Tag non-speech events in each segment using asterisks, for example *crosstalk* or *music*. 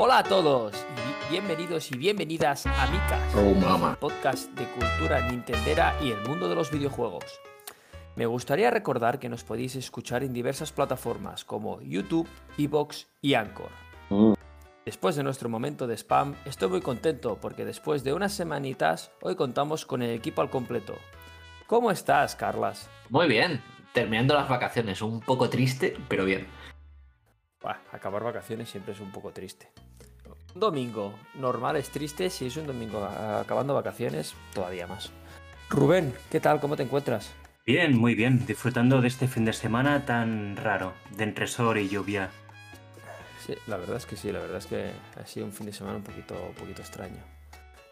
Hola a todos, y bienvenidos y bienvenidas a Micas, Oh, mama. podcast de cultura nintendera y el mundo de los videojuegos. Me gustaría recordar que nos podéis escuchar en diversas plataformas como YouTube, Evox y Anchor. Mm. Después de nuestro momento de spam, estoy muy contento porque después de unas semanitas, hoy contamos con el equipo al completo. ¿Cómo estás, Carlas? Muy bien, terminando las vacaciones, un poco triste, pero bien. Acabar vacaciones siempre es un poco triste. Un domingo normal es triste, si es un domingo acabando vacaciones, todavía más. Rubén, ¿qué tal? ¿Cómo te encuentras? Bien, muy bien, disfrutando de este fin de semana tan raro, de entre sol y lluvia. Sí, la verdad es que sí, la verdad es que ha sido un fin de semana un poquito, un poquito extraño.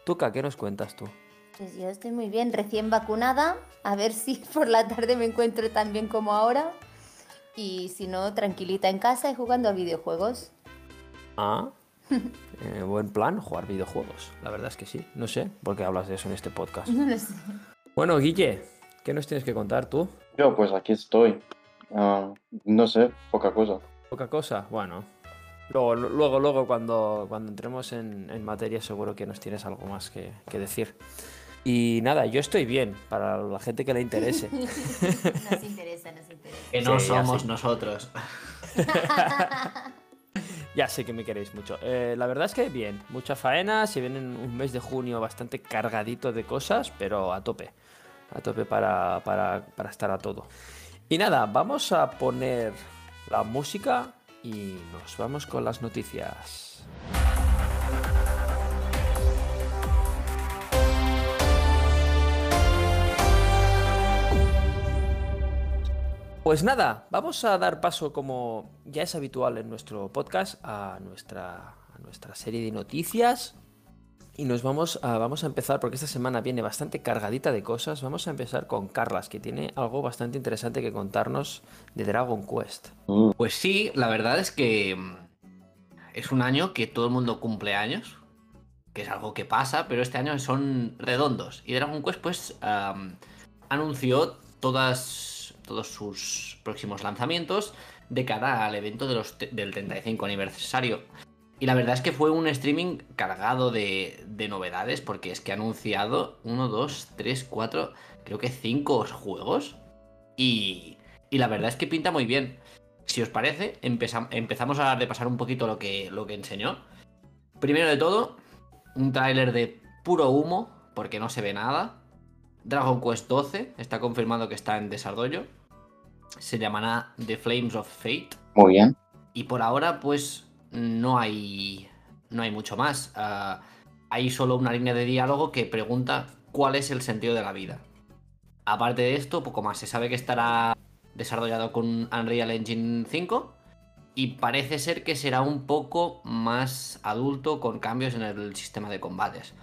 Tuca, ¿qué nos cuentas tú? Pues yo estoy muy bien, recién vacunada. A ver si *laughs* por la tarde me encuentro tan bien como ahora. Y si no, tranquilita en casa y jugando a videojuegos. Ah, eh, buen plan, jugar videojuegos. La verdad es que sí. No sé por qué hablas de eso en este podcast. No lo sé. Bueno, Guille, ¿qué nos tienes que contar tú? Yo pues aquí estoy. Ah, no sé, poca cosa. Poca cosa, bueno. Luego, luego, luego cuando, cuando entremos en, en materia seguro que nos tienes algo más que, que decir. Y nada, yo estoy bien, para la gente que le interese. *laughs* Nos interesa, nos interesa. Que no Sí, somos sí. nosotros. *laughs* ya sé que me queréis mucho. Eh, la verdad es que bien, mucha faena, se viene un mes de junio bastante cargadito de cosas, pero a tope. A tope para, para, para estar a todo. Y nada, vamos a poner la música y nos vamos con las noticias. Pues nada, vamos a dar paso, como ya es habitual en nuestro podcast, a nuestra, nuestra serie de noticias. Y nos vamos a, vamos a empezar, porque esta semana viene bastante cargadita de cosas. Vamos a empezar con Carlas, que tiene algo bastante interesante que contarnos de Dragon Quest. Pues sí, la verdad es que mm, es un año que todo el mundo cumple años, que es algo que pasa, pero este año son redondos. Y Dragon Quest pues am, anunció todas, todos sus próximos lanzamientos de cara al evento del 35 aniversario. Y la verdad es que fue un streaming cargado de, de novedades, porque es que ha anunciado 1, 2, 3, 4, creo que 5 juegos. Y, y la verdad es que pinta muy bien. Si os parece, empezam- empezamos a repasar un poquito lo que, lo que enseñó. Primero de todo, un tráiler de puro humo, porque no se ve nada. Dragon Quest 12, está confirmado que está en desarrollo. Se llamará The Flames of Fate. muy bien. Y por ahora, pues no hay. No hay mucho más. Ah, hay solo una línea de diálogo que pregunta cuál es el sentido de la vida. Aparte de esto, poco más. Se sabe que estará desarrollado con Unreal Engine 5. Y parece ser que será un poco más adulto con cambios en el sistema de combates.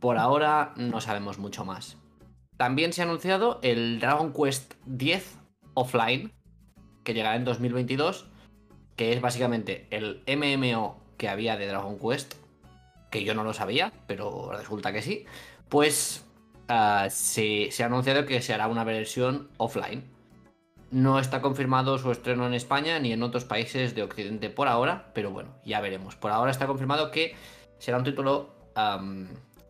Por ahora no sabemos mucho más. También se ha anunciado el Dragon Quest 10 offline, que llegará en 2022 que es básicamente el MMO que había de Dragon Quest, que yo no lo sabía, pero resulta que sí, pues ah, se, ha anunciado que se hará una versión offline. No está confirmado su estreno en España ni en otros países de Occidente por ahora, pero bueno, ya veremos. Por ahora está confirmado que será un título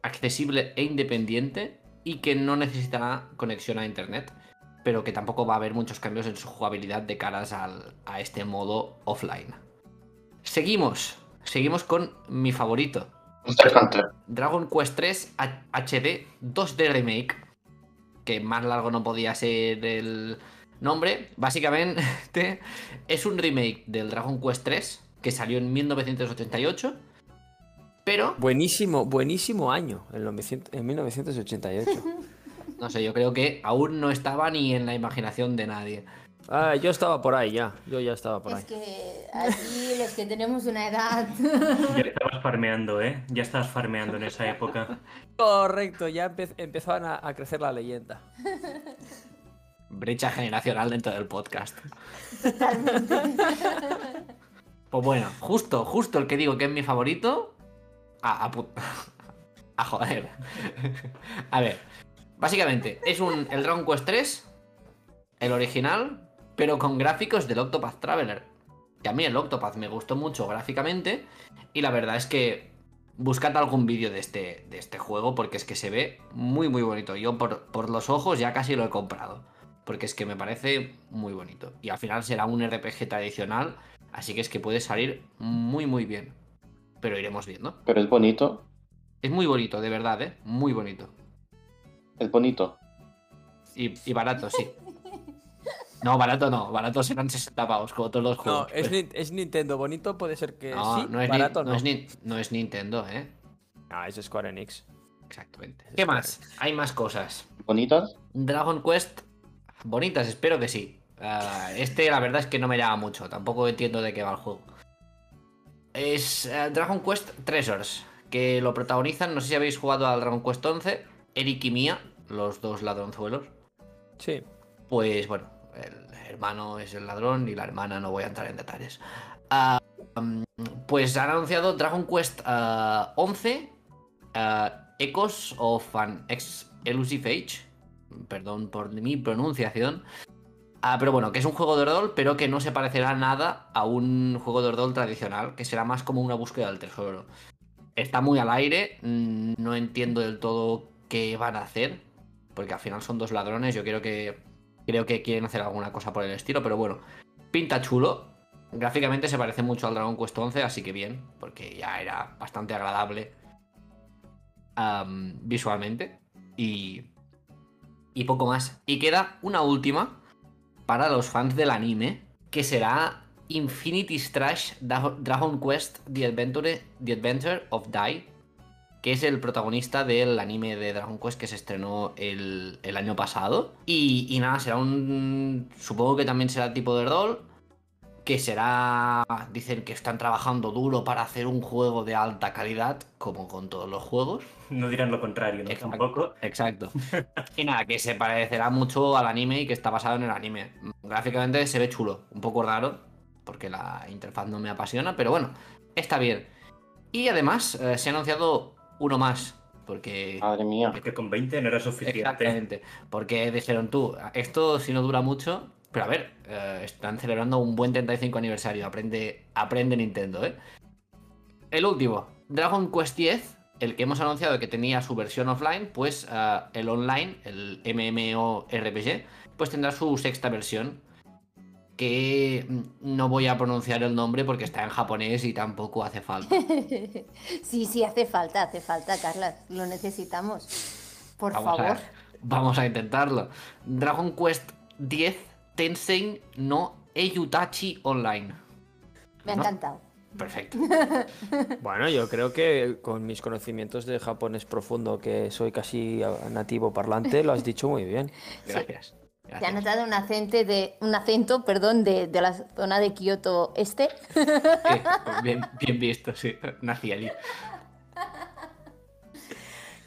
accesible e independiente y que no necesitará conexión a Internet pero que tampoco va a haber muchos cambios en su jugabilidad de caras al- a este modo offline. Seguimos, seguimos con mi favorito. Dragon Quest 3 H- HD 2D Remake, que más largo no podía ser el nombre. Básicamente *laughs* es un remake del Dragon Quest 3 que salió en 1988, pero Buenísimo, buenísimo año, en, 900 en 1988. *laughs* no sé, yo creo que aún no estaba ni en la imaginación de nadie. Ah, yo estaba por ahí ya, yo ya estaba por ahí. Es que aquí los que tenemos una edad. Ya estabas farmeando, ¿eh? Ya estabas farmeando en esa época. Correcto, ya empe- empezaban a, a crecer la leyenda. Brecha generacional dentro del podcast. Pues bueno, justo, justo el que digo que es mi favorito. A, a, *laughs* a joder. A ver. Básicamente, es un el Dragon Quest 3, el original, pero con gráficos del Octopath Traveler. que a mí el Octopath me gustó mucho gráficamente y la verdad es que buscad algún vídeo de este, de este juego porque es que se ve muy muy bonito. Yo por, por los ojos ya casi lo he comprado porque es que me parece muy bonito. Y al final será un RPG tradicional, así que es que puede salir muy muy bien. Pero iremos viendo. Pero es bonito. Es muy bonito, de verdad, ¿eh? Muy bonito. Es bonito. Y, y barato, sí. No, barato no. Barato serán 60 pavos, como todos los No, juegos. es, Nin- es Nintendo bonito, puede ser que No, sí, no es, barato no no. es ni- no es Nintendo, ¿eh? Ah, es Square Enix. Exactamente. Es ¿Qué más? Hay más cosas. ¿Bonitas? Dragon Quest, bonitas, espero que sí. Ah, este, la verdad es que no me llama mucho. Tampoco entiendo de qué va el juego. Es eh, Dragon Quest Treasures, que lo protagonizan. No sé si habéis jugado al Dragon Quest 11. Eric y Mia, los dos ladronzuelos. Sí. Pues bueno, el hermano es el ladrón y la hermana no voy a entrar en detalles. Ah, mm, pues han anunciado Dragon Quest ah, 11 ah, Echoes of an Ex Elusive Age. Perdón por mi pronunciación. Ah, pero bueno, que es un juego de rol, pero que no se parecerá nada a un juego de rol tradicional, que será más como una búsqueda del tesoro. Está muy al aire, mm, no entiendo del todo qué van a hacer, porque al final son dos ladrones, yo creo que creo que quieren hacer alguna cosa por el estilo, pero bueno, pinta chulo. Gráficamente se parece mucho al Dragon Quest 11, así que bien, porque ya era bastante agradable visualmente y y poco más. Y queda una última para los fans del anime, que será Infinity Strash Dragon Quest The Adventure, The Adventure of Dai, que es el protagonista del anime de Dragon Quest que se estrenó el, el año pasado. Y, y nada, será un... Supongo que también será tipo de rol, que será... Dicen que están trabajando duro para hacer un juego de alta calidad, como con todos los juegos. No dirán lo contrario, ¿no? Exacto. Tampoco. Exacto. *laughs* y nada, que se parecerá mucho al anime y que está basado en el anime. Gráficamente se ve chulo, un poco raro, porque la interfaz no me apasiona, pero bueno, está bien. Y además eh, se ha anunciado uno más, porque... Madre mía. Es que con 20 no era suficiente. Exactamente. Porque dijeron tú, esto si no dura mucho. Pero a ver, eh, están celebrando un buen 35 aniversario. Aprende, aprende Nintendo, ¿eh? El último, Dragon Quest X, el que hemos anunciado que tenía su versión offline, pues eh, el online, el MMORPG, pues tendrá su sexta versión. Que mm, no voy a pronunciar el nombre porque está en japonés y tampoco hace falta. *laughs* Sí, sí, hace falta, hace falta, Carla. Lo necesitamos. Por Vamos favor. a, vamos a intentarlo. Dragon Quest 10 Tensei no Eyutachi Online. Me ha ¿no? encantado. Perfecto. *laughs* Bueno, yo creo que con mis conocimientos de japonés profundo, que soy casi nativo parlante, lo has dicho muy bien. Gracias. Te ha Gracias. notado un acento de un acento, perdón, de, de la zona de Kioto Este. Sí, *laughs* bien, bien visto, sí. Nací allí.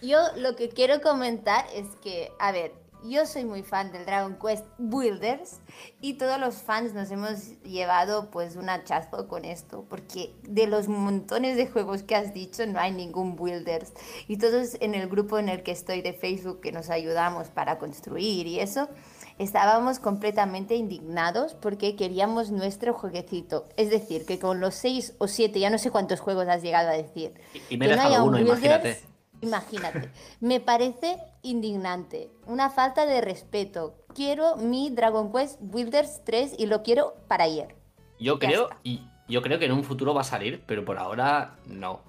Yo lo que quiero comentar es que, a ver, yo soy muy fan del Dragon Quest Builders y todos los fans nos hemos llevado pues un hachazo con esto, porque de los montones de juegos que has dicho no hay ningún Builders. Y todos en el grupo en el que estoy de Facebook que nos ayudamos para construir y eso, estábamos completamente indignados porque queríamos nuestro jueguecito. Es decir, que con los seis o siete, ya no sé cuántos juegos has llegado a decir. Y- y me que no haya uno, Builders, imagínate. Imagínate, me parece indignante, una falta de respeto. Quiero mi Dragon Quest Builders 3 y lo quiero para ayer. Yo Ya creo, está. y yo creo que en un futuro va a salir, pero por ahora no.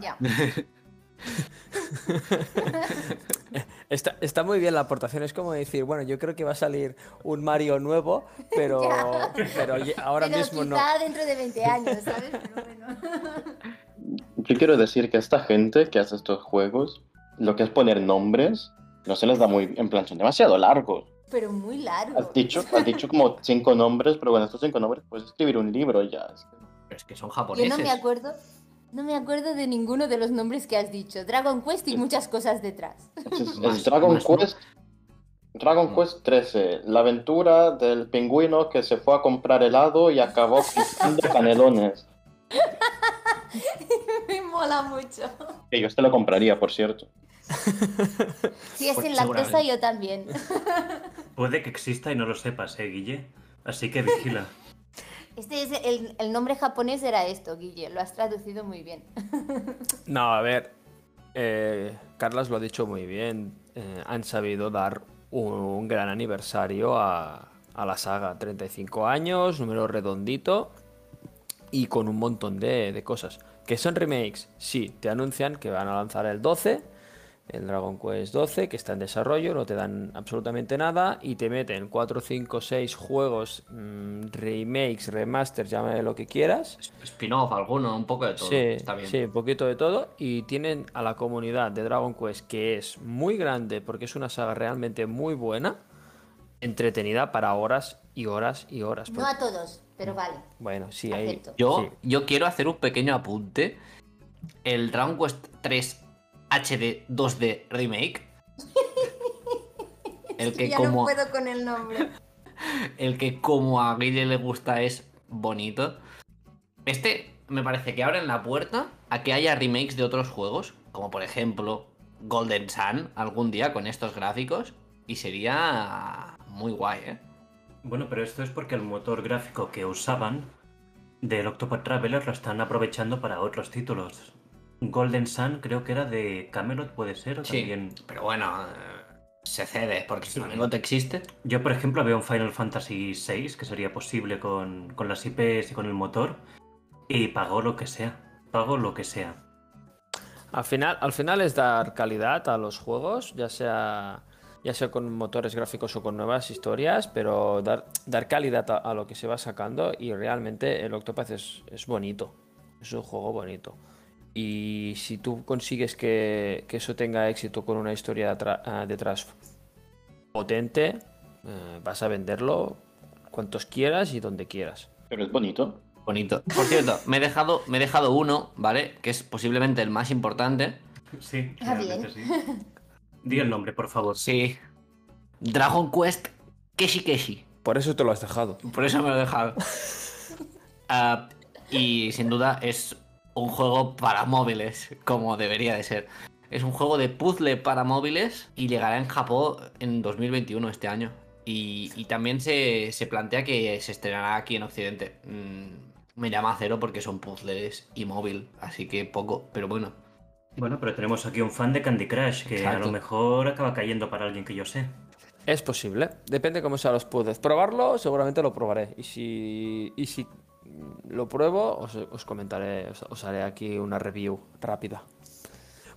Ya. *laughs* *laughs* Está, está muy bien la aportación, es como decir, bueno, yo creo que va a salir un Mario nuevo, pero, *laughs* ahora Pero mismo no. quizá dentro de 20 años, ¿sabes? Pero bueno. Yo quiero decir que esta gente que hace estos juegos, lo que es poner nombres, no se les da muy... En plan, son demasiado largos. Pero muy largo. Has dicho, has dicho como cinco nombres, pero bueno, estos cinco nombres puedes escribir un libro ya. Es que- Pero es que son Yo japoneses. no me acuerdo, no me acuerdo de ninguno de los nombres que has dicho. Dragon Quest y muchas cosas detrás. Es, *laughs* es Dragon. Quest. Dragon Quest 13, la aventura del pingüino que se fue a comprar helado y acabó comprando *laughs* canelones. *laughs* me mola mucho. Que yo este lo compraría, por cierto. Si es Pues en lactosa, seguramente. yo también. Puede que exista y no lo sepas, ¿eh, Guille? Así que vigila. Este es el, nombre japonés era esto, Guille, lo has traducido muy bien. *laughs* No, a ver. eh, Carlas lo ha dicho muy bien. eh, han sabido dar un, gran aniversario a, a la saga. 35 años, número redondito y con un montón de, de cosas. ¿Que son remakes? Sí, te anuncian que van a lanzar el 12, el Dragon Quest 12, que está en desarrollo, no te dan absolutamente nada y te meten 4, 5, 6 juegos, mm, remakes, remasters, llámale lo que quieras. Spin-off, alguno, un poco de todo. Sí, Está bien. sí, un poquito de todo. Y tienen a la comunidad de Dragon Quest, que es muy grande porque es una saga realmente muy buena, entretenida para horas y horas y horas. No a todos, pero vale. Bueno, sí, ahí. Yo, sí. yo quiero hacer un pequeño apunte. El Dragon Quest 3 HD 2D Remake. *laughs* El que, ya como, no puedo con el nombre. *laughs* el que como a Guille le gusta es bonito. Este me parece que abren la puerta a que haya remakes de otros juegos, como por ejemplo Golden Sun algún día con estos gráficos. Y sería muy guay, ¿eh? Bueno, pero esto es porque el motor gráfico que usaban del Octopath Traveler lo están aprovechando para otros títulos. Golden Sun creo que era de Camelot, puede ser, o Sí, también... pero bueno, eh, se cede porque si no te existe. Yo, por ejemplo, veo un Final Fantasy VI que sería posible con, con las IPs y con el motor y pago lo que sea. Pago lo que sea. Al final, al final es dar calidad a los juegos, ya sea, ya sea con motores gráficos o con nuevas historias, pero dar, dar calidad a, a lo que se va sacando y realmente el Octopath es, es bonito, es un juego bonito. Y si tú consigues que, que eso tenga éxito con una historia ah, detrás potente, eh, vas a venderlo cuantos quieras y donde quieras. Pero es bonito. Bonito. Por cierto, me he dejado, me he dejado uno, ¿vale? Que es posiblemente el más importante. Sí, Ah, realmente sí. Di el nombre, por favor. Sí. Dragon Quest Keshi Keshi. Por eso te lo has dejado. Por eso me lo he dejado. *laughs* Ah, y sin duda es un juego para móviles, como debería de ser. Es un juego de puzzle para móviles y llegará en Japón en 2021, este año. Y, y también se, se plantea que se estrenará aquí en Occidente. Mm, me llama a cero porque son puzzles y móvil, así que poco, pero bueno. Bueno, pero tenemos aquí un fan de Candy Crush que a lo mejor acaba cayendo para alguien que yo sé. Es posible, depende cómo sean los puzzles. Probarlo, seguramente lo probaré. Y si, y si lo pruebo, os, os comentaré, os, os haré aquí una review rápida.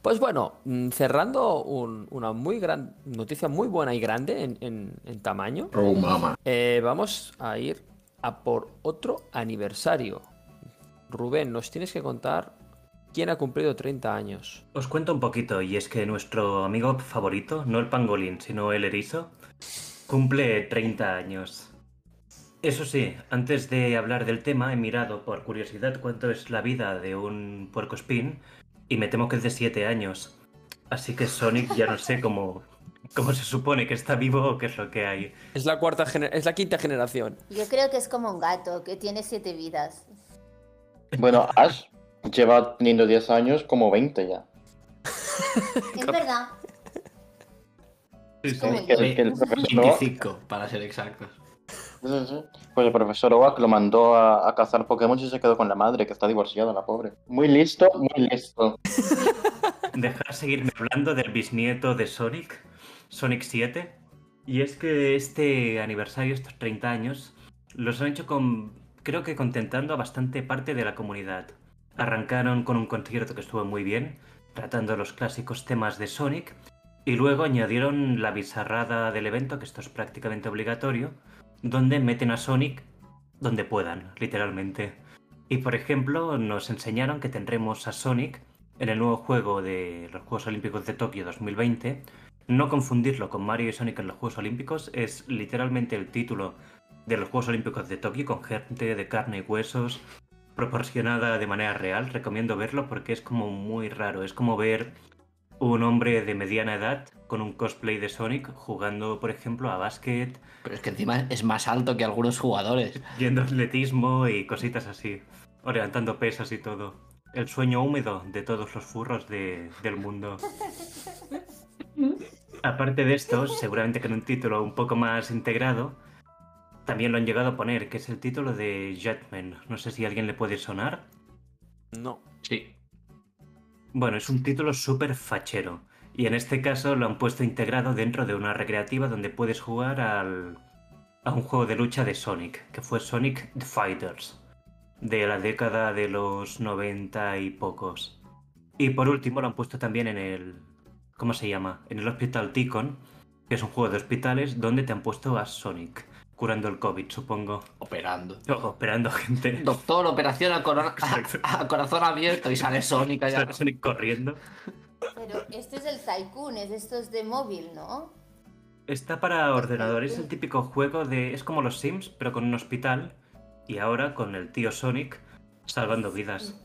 Pues bueno, mm, cerrando un- una muy gran noticia, muy buena y grande en, en- en tamaño, Oh, mama. eh, vamos a ir a por otro aniversario. Rubén, nos tienes que contar quién ha cumplido 30 años. Os cuento un poquito, y es que nuestro amigo favorito, no el pangolín, sino el erizo, cumple 30 años. Eso sí, antes de hablar del tema, he mirado por curiosidad cuánto es la vida de un puercoespín, y me temo que es de 7 años. Así que Sonic ya no sé cómo, cómo se supone que está vivo o qué es lo que hay. Es la cuarta gener- es la quinta generación. Yo creo que es como un gato que tiene siete vidas. Bueno, Ash lleva teniendo 10 años como 20 ya. Es verdad. Sí, sí. Como Es que, yo. es que el profesor Oak, 25, para ser exactos. Pues el profesor Oak lo mandó a, a cazar Pokémon y se quedó con la madre, que está divorciada, la pobre. Muy listo, muy listo. *laughs* dejar seguirme hablando del bisnieto de Sonic, Sonic 7. Y es que este aniversario, estos 30 años, los han hecho con, creo que contentando a bastante parte de la comunidad. Arrancaron con un concierto que estuvo muy bien, tratando los clásicos temas de Sonic, y luego añadieron la bizarrada del evento, que esto es prácticamente obligatorio, donde meten a Sonic donde puedan, literalmente. Y por ejemplo, nos enseñaron que tendremos a Sonic en el nuevo juego de los Juegos Olímpicos de Tokio 2020. No confundirlo con Mario y Sonic en los Juegos Olímpicos, es literalmente el título de los Juegos Olímpicos de Tokio con gente de carne y huesos proporcionada de manera real. Recomiendo verlo porque es como muy raro. Es como ver un hombre de mediana edad con un cosplay de Sonic jugando, por ejemplo, a básquet, Pero es que encima es más alto que algunos jugadores. yendo atletismo y cositas así. O levantando pesas y todo. El sueño húmedo de todos los furros de- del mundo. Aparte de esto, seguramente con un título un poco más integrado, también lo han llegado a poner, que es el título de Jetman. No sé si a alguien le puede sonar. No. Sí. Bueno, es un título súper fachero. Y en este caso lo han puesto integrado dentro de una recreativa donde puedes jugar al, a un juego de lucha de Sonic, que fue Sonic the Fighters, de la década de los 90 y pocos. Y por último lo han puesto también en el... ¿Cómo se llama? En el Hospital Ticon, que es un juego de hospitales donde te han puesto a Sonic, curando el COVID, supongo. Operando. O *laughs* operando gente. Doctor, operación a, corona- a- *laughs* a corazón abierto y sale Sonic allá. Sonic corriendo. Pero este es el Tycoon, es estos de móvil, ¿no? Está para ordenador, es el típico juego de... Es como los Sims, pero con un hospital. Y ahora con el tío Sonic salvando vidas.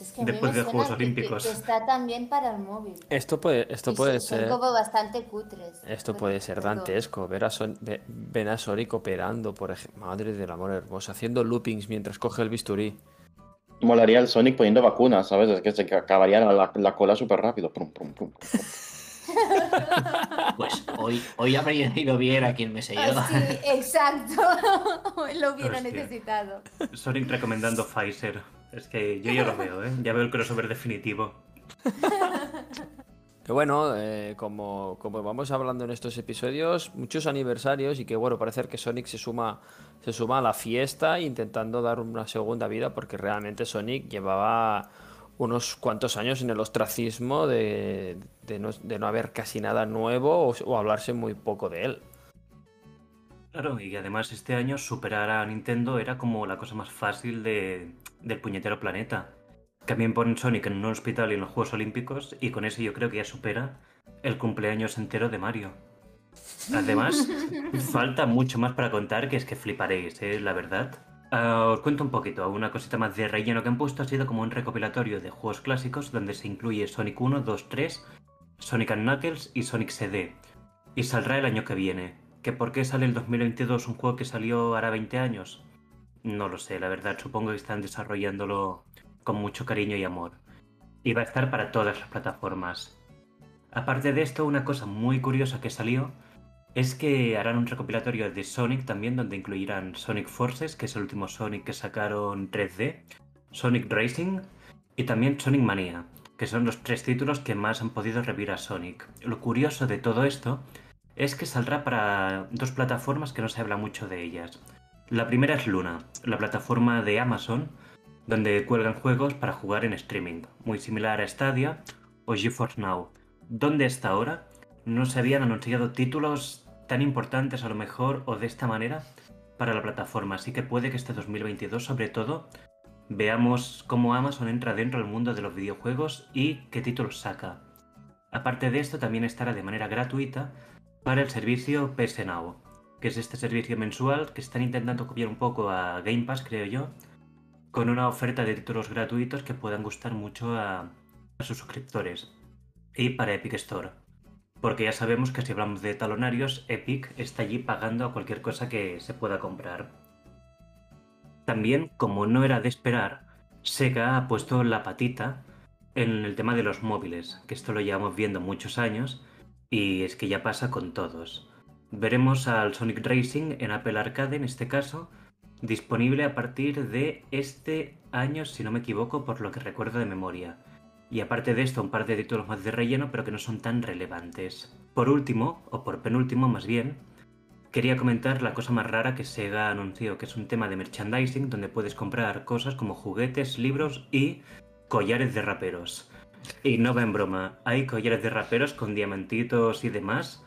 Es que Después me de Juegos que- Olímpicos. Que, está también para el móvil. Esto puede, esto Y puede son- ser. Son como bastante cutres. Esto puede ser dantesco. Ver a Son- a Sonic operando, por ejemplo. Madre del amor hermoso. Haciendo loopings mientras coge el bisturí. Molaría el Sonic poniendo vacunas, ¿sabes? Es que se acabaría la, la cola súper rápido. Prum, prum, prum. *laughs* Pues hoy, hoy habría ido bien a quien me se Ah, lleva. sí, *laughs* exacto. *laughs* Lo hubiera Hostia. necesitado. Sonic recomendando Pfizer. Es que yo ya lo veo, ¿eh? Ya veo el crossover definitivo. Pero bueno, eh, como, como vamos hablando en estos episodios, muchos aniversarios y que bueno, parece que Sonic se suma, se suma a la fiesta intentando dar una segunda vida porque realmente Sonic llevaba unos cuantos años en el ostracismo de, no, haber casi nada nuevo o, hablarse muy poco de él. Claro, y además este año superar a Nintendo era como la cosa más fácil de, del puñetero planeta. También ponen Sonic en un hospital y en los Juegos Olímpicos y con eso yo creo que ya supera el cumpleaños entero de Mario. Además, *laughs* falta mucho más para contar que es que fliparéis, ¿eh? la verdad. Ah, os cuento un poquito, una cosita más de relleno que han puesto ha sido como un recopilatorio de juegos clásicos donde se incluye Sonic 1, 2, 3, Sonic and Knuckles y Sonic CD. Y saldrá el año que viene. ¿Que por qué sale el 2022 un juego que salió hará 20 años? No lo sé, la verdad, supongo que están desarrollándolo con mucho cariño y amor. Y va a estar para todas las plataformas. Aparte de esto, una cosa muy curiosa que salió es que harán un recopilatorio de Sonic también donde incluirán Sonic Forces, que es el último Sonic que sacaron 3D, Sonic Racing y también Sonic Mania, que son los tres títulos que más han podido revivir a Sonic. Lo curioso de todo esto es que saldrá para dos plataformas que no se habla mucho de ellas. La primera es Luna, la plataforma de Amazon, donde cuelgan juegos para jugar en streaming, muy similar a Stadia o GeForce Now. ¿Dónde está ahora? No se habían anunciado títulos tan importantes a lo mejor o de esta manera para la plataforma, así que puede que este 2022 sobre todo veamos cómo Amazon entra dentro del mundo de los videojuegos y qué títulos saca. Aparte de esto, también estará de manera gratuita para el servicio PS Now, que es este servicio mensual que están intentando copiar un poco a Game Pass, creo yo, con una oferta de títulos gratuitos que puedan gustar mucho a, sus suscriptores. Y para Epic Store. Porque ya sabemos que si hablamos de talonarios, Epic está allí pagando a cualquier cosa que se pueda comprar. También, como no era de esperar, Sega ha puesto la patita en el tema de los móviles, que esto lo llevamos viendo muchos años y es que ya pasa con todos. Veremos al Sonic Racing en Apple Arcade en este caso, disponible a partir de este año, si no me equivoco, por lo que recuerdo de memoria. Y aparte de esto, un par de títulos más de relleno, pero que no son tan relevantes. Por último, o por penúltimo más bien, quería comentar la cosa más rara que Sega anunció, que es un tema de merchandising donde puedes comprar cosas como juguetes, libros y collares de raperos. Y no va en broma, hay collares de raperos con diamantitos y demás,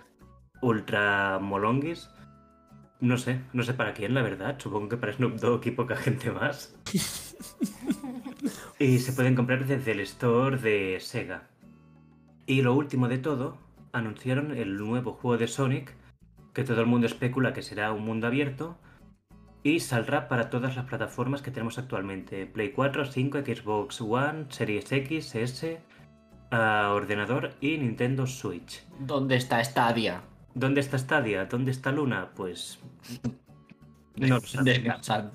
ultra molonguis. No sé, no sé para quién, la verdad. Supongo que para Snoop Dogg y poca gente más. *laughs* y se pueden comprar desde el store de Sega. Y lo último de todo, anunciaron el nuevo juego de Sonic, que todo el mundo especula que será un mundo abierto, y saldrá para todas las plataformas que tenemos actualmente. Play 4, 5, Xbox One, Series X, S, a ordenador y Nintendo Switch. ¿Dónde está Stadia? ¿Dónde está Stadia? ¿Dónde está Luna? Pues... *laughs* No lo sabemos.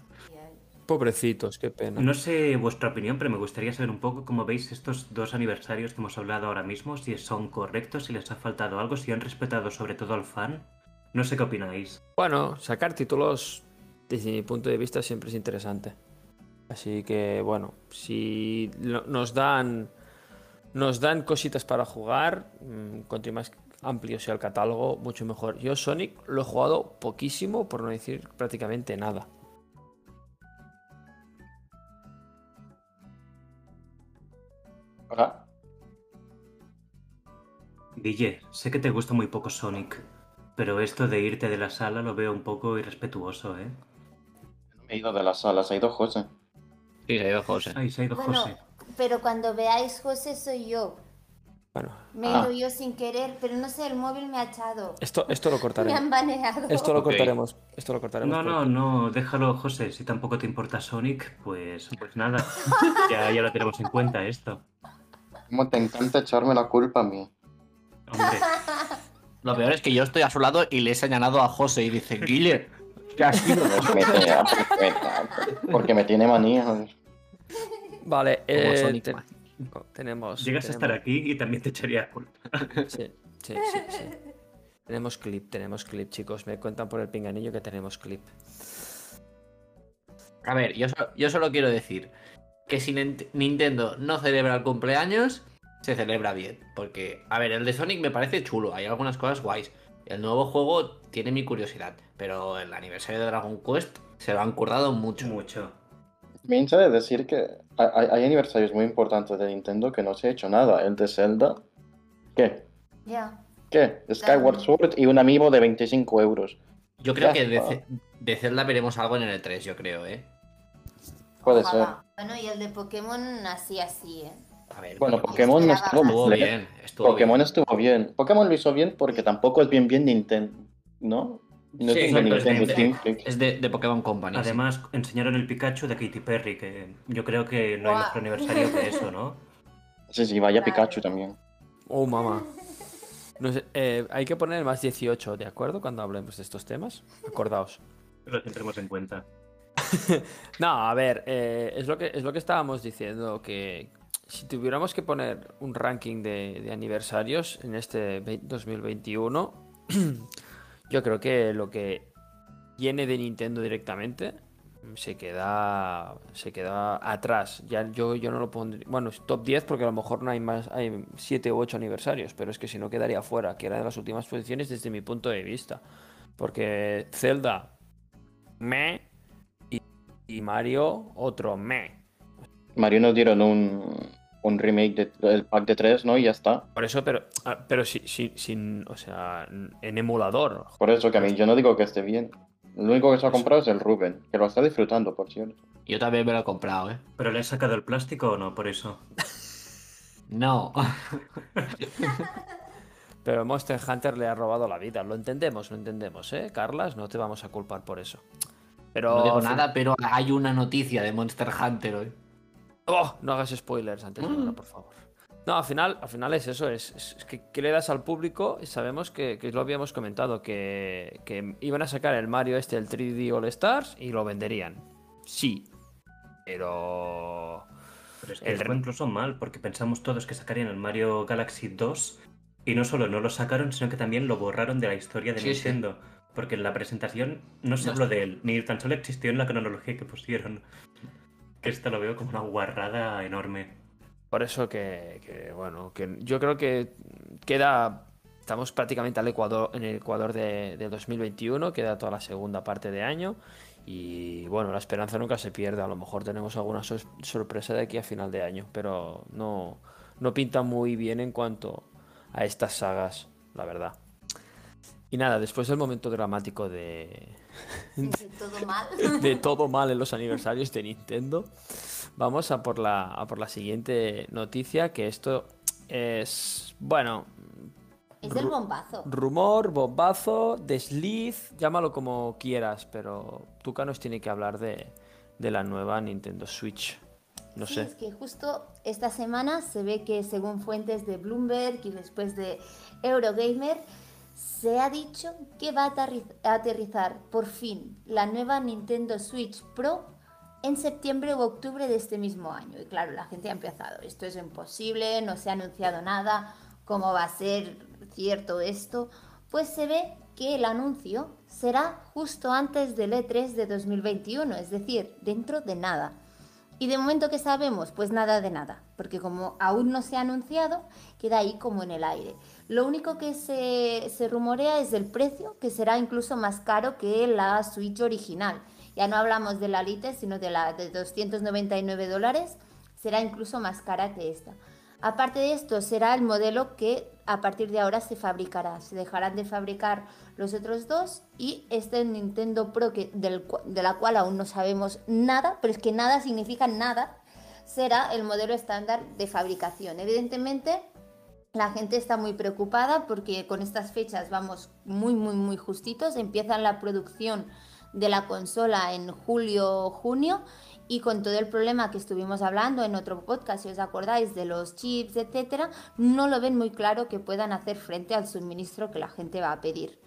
Pobrecitos, qué pena. No sé vuestra opinión, pero me gustaría saber un poco cómo veis estos dos aniversarios que hemos hablado ahora mismo, si son correctos, si les ha faltado algo, si han respetado sobre todo al fan. No sé qué opináis. Bueno, sacar títulos desde mi punto de vista siempre es interesante. Así que bueno, si nos dan nos dan cositas para jugar, mm, más amplio sea el catálogo, mucho mejor. Yo Sonic lo he jugado poquísimo, por no decir prácticamente nada. Ahora, Guille, sé que te gusta muy poco Sonic, pero esto de irte de la sala lo veo un poco irrespetuoso, ¿eh? no me he ido de la sala, se ha ido José. Sí, se ha ido José. Ay, se ha ido Bueno, José. pero cuando veáis José soy yo. Bueno, Me he Ah. ido yo sin querer, pero no sé, el móvil me ha echado. esto, esto lo *laughs* Me cortaremos. han baneado. Esto lo cortaremos. Esto lo cortaremos. No, no, porque- no, déjalo, José. Si tampoco te importa Sonic, pues, pues nada. *laughs* Ya, ya lo tenemos en cuenta esto. ¿Cómo te encanta echarme la culpa a mí? Hombre, *laughs* Lo peor es que yo estoy a su lado y le he señalado a José y dice, Guille, ¿qué has sido? Pues me porque me tiene manía. Vale, Como eh, Sonic te- Tenemos. llegas a estar aquí y también te echaría culpa. *laughs* Sí, sí, sí, sí. Tenemos clip, tenemos clip, chicos. Me cuentan por el pinganillo que tenemos clip. A ver, yo, so- yo solo quiero decir que si Nint- Nintendo no celebra el cumpleaños, se celebra bien. Porque, a ver, el de Sonic me parece chulo, hay algunas cosas guays. El nuevo juego tiene mi curiosidad, pero el aniversario de Dragon Quest se lo han currado mucho. Mucho. Me hincha de decir que hay, hay aniversarios muy importantes de Nintendo que no se ha hecho nada. El de Zelda. ¿Qué? Ya. ¿Qué? Skyward Sword y un amiibo de 25 euros. Yo creo Ya que de, Zelda veremos algo en el E3, yo creo, ¿eh? Puede Ojalá. Bueno, y el de Pokémon así, así, ¿eh? A ver, Bueno, Pokémon no estuvo estuvo bien, estuvo Pokémon bien. estuvo bien. Pokémon lo hizo bien porque tampoco es bien bien Nintendo. ¿No? No Sí, es no, de pero es de-. Es Pokémon Company. sí. Además, enseñaron el Pikachu de Katy Perry, que yo creo que no hay mejor aniversario que eso, ¿no? *laughs* Sí, sí, vaya. Pikachu también. Oh, mamá. *laughs* No sé, eh, hay que poner más 18, ¿de acuerdo? Cuando hablemos de estos temas. Acordaos. Lo tendremos en cuenta. *laughs* No, a ver, eh, es, lo que, es lo que estábamos diciendo, que si tuviéramos que poner un ranking de, de aniversarios en este ve- 2021, *clears throat* yo creo que lo que viene de Nintendo directamente se queda se queda atrás. Ya yo, yo no lo pondría. Bueno, top 10 porque a lo mejor no hay más, hay 7 u 8 aniversarios, pero es que si no quedaría fuera, que era de las últimas posiciones desde mi punto de vista. Porque Zelda, me, y, y Mario, otro me. Mario nos dieron un, un remake de- del pack de 3, ¿no? Y ya está. Por eso, pero, ah, pero si- si- sin, o sea, en emulador. Por eso que a mí yo no digo que esté bien. Lo único que se ha comprado es el Ruben, que lo está disfrutando, por cierto. Yo también me lo he comprado, ¿eh? ¿Pero le has sacado el plástico o no? Por eso. *laughs* No. *laughs* Pero Monster Hunter le ha robado la vida. Lo entendemos, lo entendemos, ¿eh? Carlas, no te vamos a culpar por eso. Pero. No digo nada, pero hay una noticia de Monster Hunter hoy. ¡Oh! No hagas spoilers antes de ahora, por favor. No, al final, al final es eso, es, que, ¿qué le das al público? Y sabemos que, que lo habíamos comentado, que, que iban a sacar el Mario este, el 3D All Stars, y lo venderían. Sí. Pero... Pero es que El fue incluso mal, porque pensamos todos que sacarían el Mario Galaxy 2 y no solo no lo sacaron, sino que también lo borraron de la historia de Sí, sí. Nintendo. Porque en la presentación no se No habló de él, ni tan solo existió en la cronología que pusieron. Que esta lo veo como una guarrada enorme. Por eso que, bueno, que yo creo que queda... Estamos prácticamente al Ecuador, en el Ecuador de, de 2021, queda toda la segunda parte de año. Y bueno, la esperanza nunca se pierde. A lo mejor tenemos alguna sor- sorpresa de aquí a final de año, pero no, no pinta muy bien en cuanto a estas sagas, la verdad. Y nada, después del momento dramático de, Dice todo mal. *laughs* de todo mal en los aniversarios de Nintendo, vamos a por la, a por la siguiente noticia, que esto es, bueno, Es el bombazo. rumor, bombazo, desliz, llámalo como quieras, pero Tuca nos tiene que hablar de, de la nueva Nintendo Switch. No Sí, sé. es que justo esta semana se ve que según fuentes de Bloomberg y después de Eurogamer, se ha dicho que va a aterri- a aterrizar por fin la nueva Nintendo Switch Pro en septiembre u octubre de este mismo año. Y claro, la gente ha empezado, esto es imposible, no se ha anunciado nada, cómo va a ser cierto esto. Pues se ve que el anuncio será justo antes del E3 de 2021, es decir, dentro de nada. Y de momento que sabemos, pues nada de nada, porque como aún no se ha anunciado, queda ahí como en el aire. Lo único que se, rumorea es el precio, que será incluso más caro que la Switch original. Ya no hablamos de la Lite, sino de la de 299 dólares, será incluso más cara que esta. Aparte de esto, será el modelo que a partir de ahora se fabricará. Se dejarán de fabricar los otros dos y este Nintendo Pro, que, de la cual aún no sabemos nada, pero es que nada significa nada, será el modelo estándar de fabricación. Evidentemente, la gente está muy preocupada porque con estas fechas vamos muy, muy, muy justitos. Empiezan la producción de la consola en julio, junio y con todo el problema que estuvimos hablando en otro podcast, si os acordáis, de los chips, etcétera, no lo ven muy claro que puedan hacer frente al suministro que la gente va a pedir.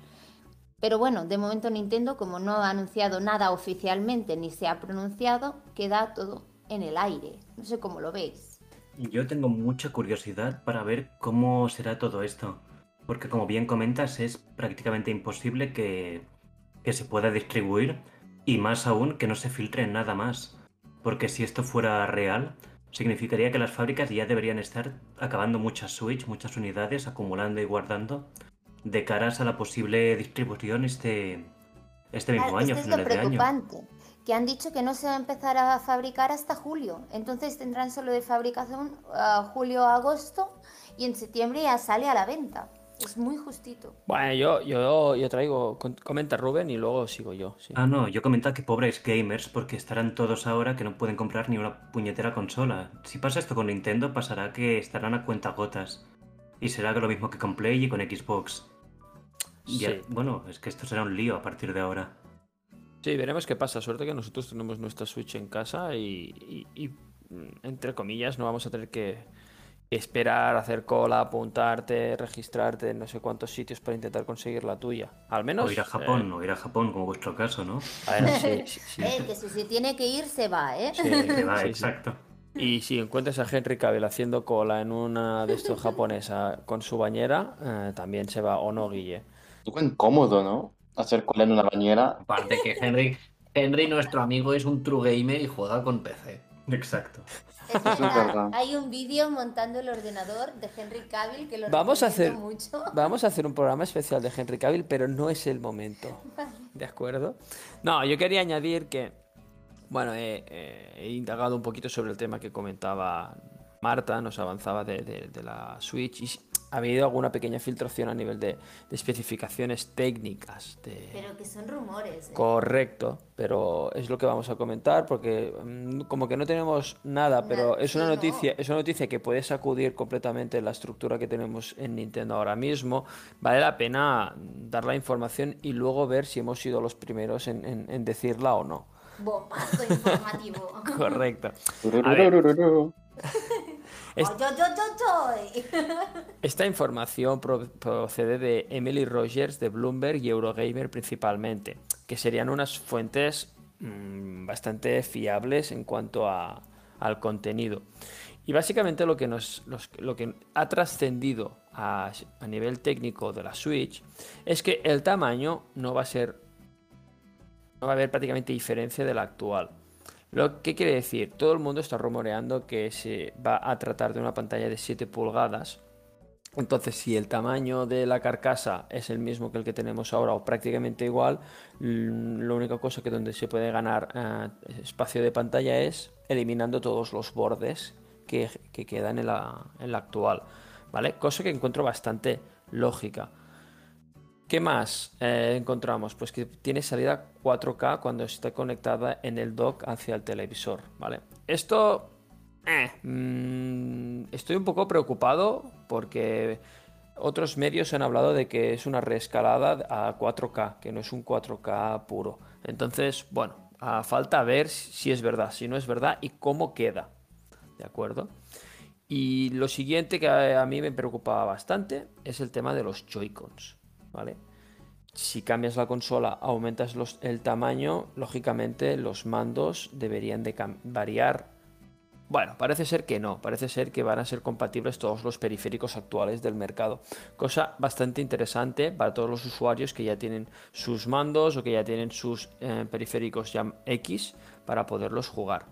Pero bueno, de momento Nintendo, como no ha anunciado nada oficialmente ni se ha pronunciado, queda todo en el aire. No sé cómo lo veis. Yo tengo mucha curiosidad para ver cómo será todo esto. Porque como bien comentas, es prácticamente imposible que, que se pueda distribuir y más aún que no se filtre nada más. Porque si esto fuera real, significaría que las fábricas ya deberían estar acabando muchas Switch, muchas unidades, acumulando y guardando de caras a la posible distribución este, este mismo año, esto es lo finales de año. Que han dicho que no se va a empezar a fabricar hasta julio. Entonces tendrán solo de fabricación a julio a agosto y en septiembre ya sale a la venta. Es muy justito. Bueno, yo, yo, yo traigo. Comenta Rubén y luego sigo yo. sí. Ah, no, yo comentaba que pobres gamers porque estarán todos ahora que no pueden comprar ni una puñetera consola. Si pasa esto con Nintendo, pasará que estarán a cuentagotas. Y será lo mismo que con Play y con Xbox. Y ya- Sí. bueno, es que esto será un lío a partir de ahora. Sí, veremos qué pasa. Suerte que nosotros tenemos nuestra Switch en casa y, y- y, mm, entre comillas, no vamos a tener que esperar, hacer cola, apuntarte, registrarte en no sé cuántos sitios para intentar conseguir la tuya. Al menos. O ir a Japón, eh, o ir a Japón, como vuestro caso, ¿no? a ver, sí, *laughs* sí, sí. Eh, que si se tiene que ir, se va, ¿eh? Sí, Que va, *laughs* sí, sí. exacto. Y si encuentras a Henry Cavill haciendo cola en una de estos japonesa con su bañera, eh, también se va, o no, Guille. Poco incómodo, ¿no? Hacer cola en una bañera. Aparte que Henry, Henry, nuestro amigo, es un true gamer y juega con PC. Exacto. Es es verdad, verdad. Hay un vídeo montando el ordenador de Henry Cavill que lo Vamos a hacer- mucho. Vamos a hacer un programa especial de Henry Cavill, pero no es el momento. ¿De acuerdo? No, yo quería añadir que, bueno, he, indagado un poquito sobre el tema que comentaba Marta, nos avanzaba de, de- de la Switch, y ha habido alguna pequeña filtración a nivel de, de especificaciones técnicas. De... Pero que son rumores. ¿eh? Correcto, pero es lo que vamos a comentar porque mm, como que no tenemos nada, pero Nada, es una sí, no. noticia, es una noticia que puede sacudir completamente la estructura que tenemos en Nintendo ahora mismo. Vale la pena dar la información y luego ver si hemos sido los primeros en, en- en decirla o no. Bombazo informativo. *laughs* Correcto. *laughs* Es- oy. *laughs* Esta información pro- procede de Emily Rogers de Bloomberg y Eurogamer principalmente, que serían unas fuentes mm, bastante fiables en cuanto a- al contenido. Y básicamente lo que, nos, los- lo que ha trascendido a, a nivel técnico de la Switch es que el tamaño no va a ser... No va a haber prácticamente diferencia del actual. Lo que quiere decir, todo el mundo está rumoreando que se va a tratar de una pantalla de 7 pulgadas. Entonces, si el tamaño de la carcasa es el mismo que el que tenemos ahora o prácticamente igual, la única cosa que donde se puede ganar eh, espacio de pantalla es eliminando todos los bordes que, que quedan en la, en la actual. ¿Vale? Cosa que encuentro bastante lógica. ¿Qué más eh, encontramos? Pues que tiene salida 4K cuando está conectada en el dock hacia el televisor, ¿vale? Esto... eh, mm, estoy un poco preocupado porque otros medios han hablado de que es una reescalada a 4K, que no es un 4K puro. Entonces, bueno, a falta ver si es verdad, si no es verdad y cómo queda. ¿De acuerdo? Y lo siguiente que a, mí me preocupaba bastante es el tema de los Joy-Cons. Si cambias la consola, aumentas el tamaño, lógicamente los mandos deberían de variar Bueno, parece ser que no, parece ser que van a ser compatibles todos los periféricos actuales del mercado. Cosa bastante interesante para todos los usuarios que ya tienen sus mandos o que ya tienen sus eh, periféricos ya X para poderlos jugar.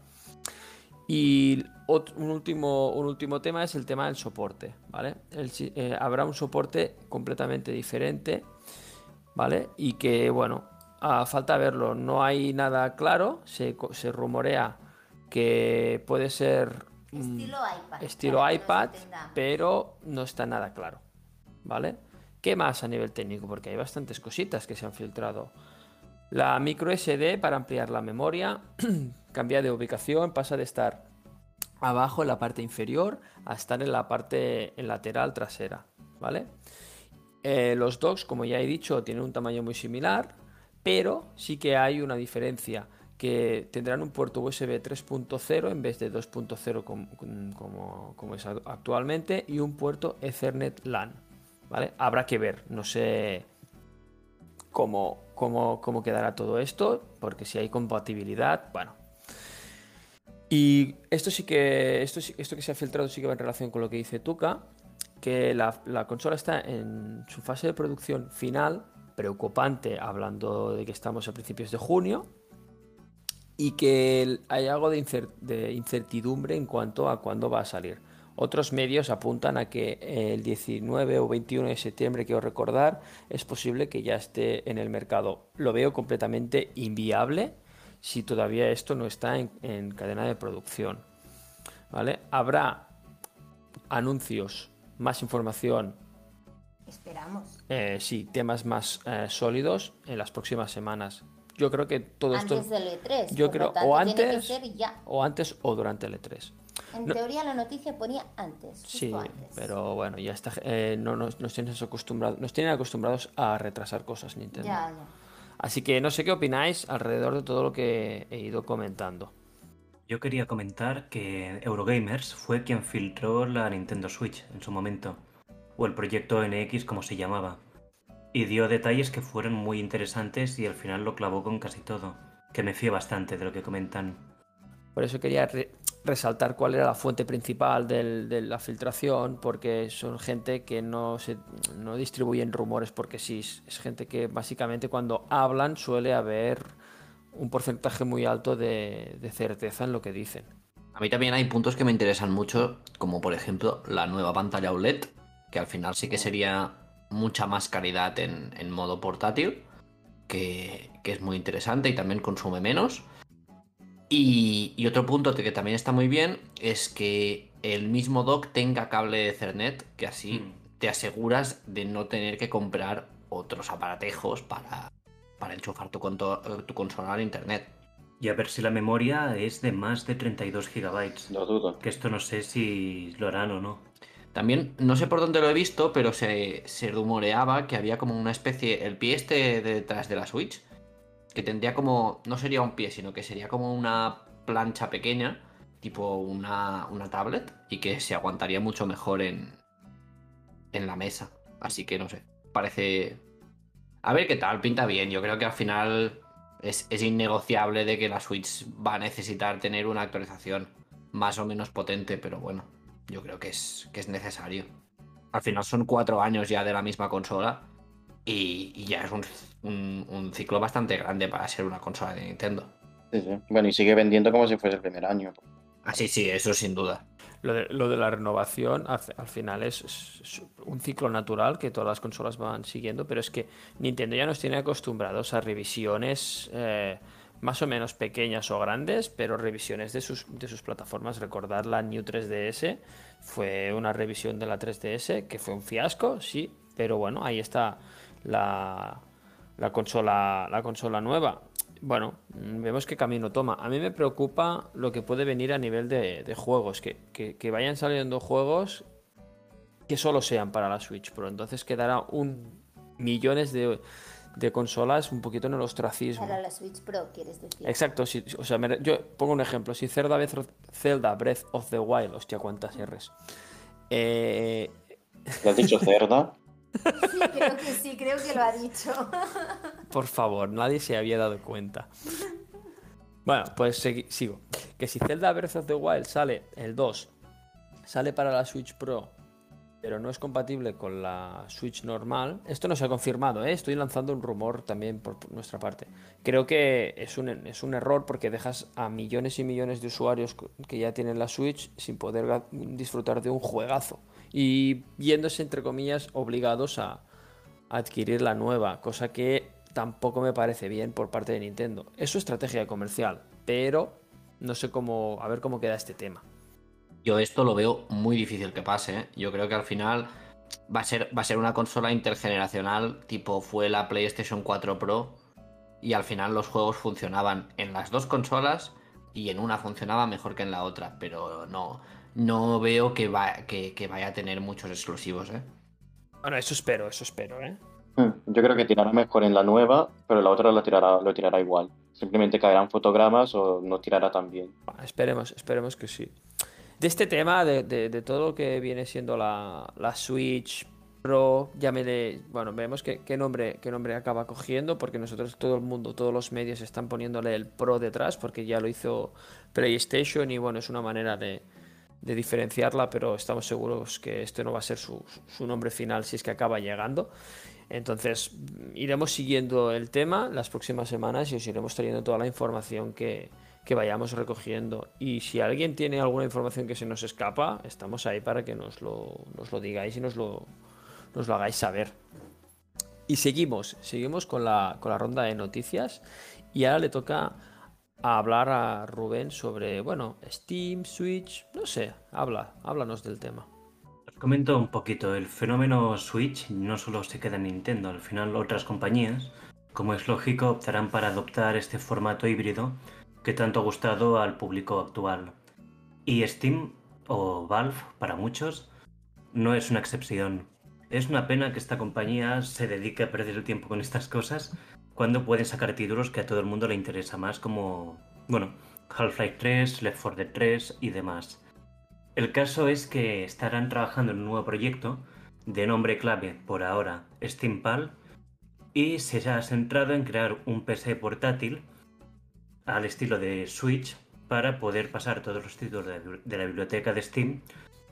Y un, último, un último tema es el tema del soporte, ¿vale? Eh, habrá un soporte completamente diferente, ¿vale? Y que, bueno, a falta verlo, no hay nada claro, se, se rumorea que puede ser estilo iPad, estilo iPad pero no está nada claro. ¿Vale? ¿Qué más a nivel técnico? Porque hay bastantes cositas que se han filtrado. La micro SD para ampliar la memoria *clears throat* cambia de ubicación, pasa de estar abajo en la parte inferior a estar en la parte lateral trasera. ¿Vale? Eh, los docks, como ya he dicho, tienen un tamaño muy similar, pero sí que hay una diferencia que tendrán un puerto USB 3.0 en vez de 2.0 como, es actualmente y un puerto Ethernet LAN. ¿vale? Habrá que ver, no sé cómo, cómo, quedará todo esto, porque si hay compatibilidad, bueno. Y esto sí que esto, esto que se ha filtrado sí que va en relación con lo que dice Tuca, que la, la consola está en su fase de producción final, preocupante hablando de que estamos a principios de junio, y que hay algo de, incertidumbre en cuanto a cuándo va a salir. Otros medios apuntan a que el 19 o 21 de septiembre, quiero recordar, es posible que ya esté en el mercado. Lo veo completamente inviable si todavía esto no está en, cadena de producción. ¿Vale? Habrá anuncios, más información. Esperamos. Eh, sí, temas más eh, sólidos en las próximas semanas yo creo que todo esto. Antes del E3. Yo creo, o antes. O antes o durante el E3. En teoría la noticia ponía antes. Sí, pero bueno, ya está. Eh, no nos, tienen acostumbrados, nos tienen acostumbrados a retrasar cosas Nintendo. Ya, ya. Así que no sé qué opináis alrededor de todo lo que he ido comentando. Yo quería comentar que Eurogamers fue quien filtró la Nintendo Switch en su momento, o el proyecto NX como se llamaba y dio detalles que fueron muy interesantes y al final lo clavó con casi todo, que me fío bastante de lo que comentan. Por eso quería resaltar cuál era la fuente principal de la filtración, porque son gente que no, se, no distribuyen rumores porque sí, es gente que básicamente cuando hablan suele haber un porcentaje muy alto de, de certeza en lo que dicen. A mí también hay puntos que me interesan mucho, como por ejemplo la nueva pantalla OLED, que al final sí que sería mucha más calidad en, modo portátil, que, es muy interesante y también consume menos. Y, otro punto que también está muy bien es que el mismo dock tenga cable de Ethernet, que así hmm. te aseguras de no tener que comprar otros aparatejos para, para enchufar tu, tu consola al internet. Y a ver si la memoria es de más de 32 GB. No dudo. Que esto no sé si lo harán o no. También, no sé por dónde lo he visto, pero se, rumoreaba que había como una especie, el pie este detrás de la Switch, que tendría como, no sería un pie, sino que sería como una plancha pequeña, tipo una, una tablet, y que se aguantaría mucho mejor en, en la mesa. Así que no sé, parece... A ver qué tal, pinta bien. Yo creo que al final es, es innegociable de que la Switch va a necesitar tener una actualización más o menos potente, pero bueno yo creo que es, que es necesario. Al final son cuatro años ya de la misma consola y, ya es un, ciclo bastante grande para ser una consola de Nintendo. Sí, sí. Bueno, y sigue vendiendo como si fuese el primer año. Ah, sí, sí, eso sin duda. Lo de, lo de la renovación al, final es, un ciclo natural que todas las consolas van siguiendo, pero es que Nintendo ya nos tiene acostumbrados a revisiones eh, más o menos pequeñas o grandes, pero revisiones de sus, de sus plataformas. Recordar la New 3DS fue una revisión de la 3DS que fue un fiasco, sí, pero bueno, ahí está la, la consola, la consola nueva. Bueno, vemos qué camino toma. A mí me preocupa lo que puede venir a nivel de, juegos, que, que, vayan saliendo juegos que solo sean para la Switch Pro. Entonces quedará un millones de, de consolas un poquito en el ostracismo. Para la Switch Pro, quieres decir. Exacto, o sea, yo pongo un ejemplo. Si Zelda, Zelda Breath of the Wild, hostia, cuántas R's. Eh... ¿Lo has dicho Zelda? *laughs* Creo que sí, creo que lo ha dicho. *laughs* Por favor, nadie se había dado cuenta. Bueno, pues sigo. Que si Zelda Breath of the Wild sale el 2, sale para la Switch Pro, pero no es compatible con la Switch normal, esto no se ha confirmado, ¿eh? estoy lanzando un rumor también por nuestra parte. Creo que es un, es un error porque dejas a millones y millones de usuarios que ya tienen la Switch sin poder disfrutar de un juegazo y viéndose, entre comillas, obligados a, adquirir la nueva, cosa que tampoco me parece bien por parte de Nintendo. Es su estrategia comercial, pero no sé cómo, a ver cómo queda este tema. Yo esto lo veo muy difícil que pase. ¿eh? Yo creo que al final va a ser, va a ser una consola intergeneracional, tipo fue la PlayStation 4 Pro, y al final los juegos funcionaban en las dos consolas y en una funcionaba mejor que en la otra, pero no, no veo que, va, que, que vaya a tener muchos exclusivos. ¿eh? Bueno, eso espero, eso espero, ¿eh? Hmm, Yo creo que tirará mejor en la nueva, pero la otra lo tirará, lo tirará igual. Simplemente caerán fotogramas o no tirará tan bien. Bueno, Esperemos, esperemos que sí. De este tema, de, de- de todo lo que viene siendo la, la Switch Pro, llámele, bueno, veremos qué, qué nombre, qué nombre acaba cogiendo, porque nosotros, todo el mundo, todos los medios están poniéndole el Pro detrás, porque ya lo hizo PlayStation y bueno, es una manera de, de diferenciarla, pero estamos seguros que este no va a ser su, su nombre final si es que acaba llegando. Entonces, iremos siguiendo el tema las próximas semanas y os iremos trayendo toda la información que, que vayamos recogiendo. Y si alguien tiene alguna información que se nos escapa, estamos ahí para que nos lo, nos lo digáis y nos lo, nos lo hagáis saber. Y seguimos, seguimos con la, con la ronda de noticias. Y ahora le toca a hablar a Rubén sobre, bueno, Steam, Switch, no sé, habla, háblanos del tema. Os comento un poquito, el fenómeno Switch no solo se queda en Nintendo, al final otras compañías, como es lógico, optarán para adoptar este formato híbrido que tanto ha gustado al público actual. Y Steam, o Valve para muchos, no es una excepción. Es una pena que esta compañía se dedique a perder el tiempo con estas cosas cuando pueden sacar títulos que a todo el mundo le interesa más como, bueno, Half-Life 3, Left 4 Dead 3 y demás. El caso es que estarán trabajando en un nuevo proyecto de nombre clave por ahora SteamPal y se ha centrado en crear un PC portátil al estilo de Switch para poder pasar todos los títulos de la biblioteca de Steam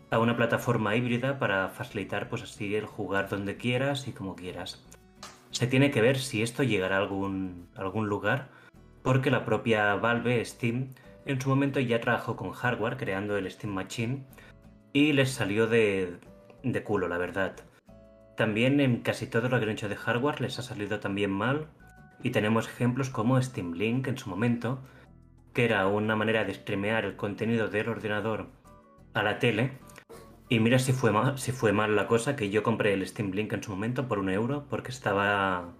a una plataforma híbrida para facilitar pues así el jugar donde quieras y como quieras. Se tiene que ver si esto llegará a algún, algún lugar porque la propia Valve Steam en su momento ya trabajó con hardware creando el Steam Machine y les salió de, de culo, la verdad. También en casi todo lo que han hecho de hardware les ha salido también mal y tenemos ejemplos como Steam Link en su momento, que era una manera de streamear el contenido del ordenador a la tele. Y mira si fue mal, si fue mal la cosa, que yo compré el Steam Link en su momento por un euro porque estaba...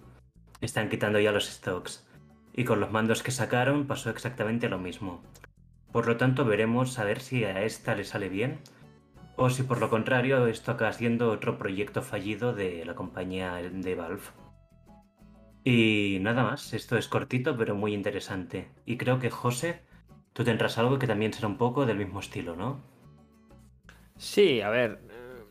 Están quitando ya los stocks. Y con los mandos que sacaron pasó exactamente lo mismo. Por lo tanto, veremos a ver si a esta le sale bien o si por lo contrario esto acaba siendo otro proyecto fallido de la compañía de Valve. Y nada más, esto es cortito pero muy interesante. Y creo que José, tú tendrás algo que también será un poco del mismo estilo, ¿no? Sí, a ver, eh,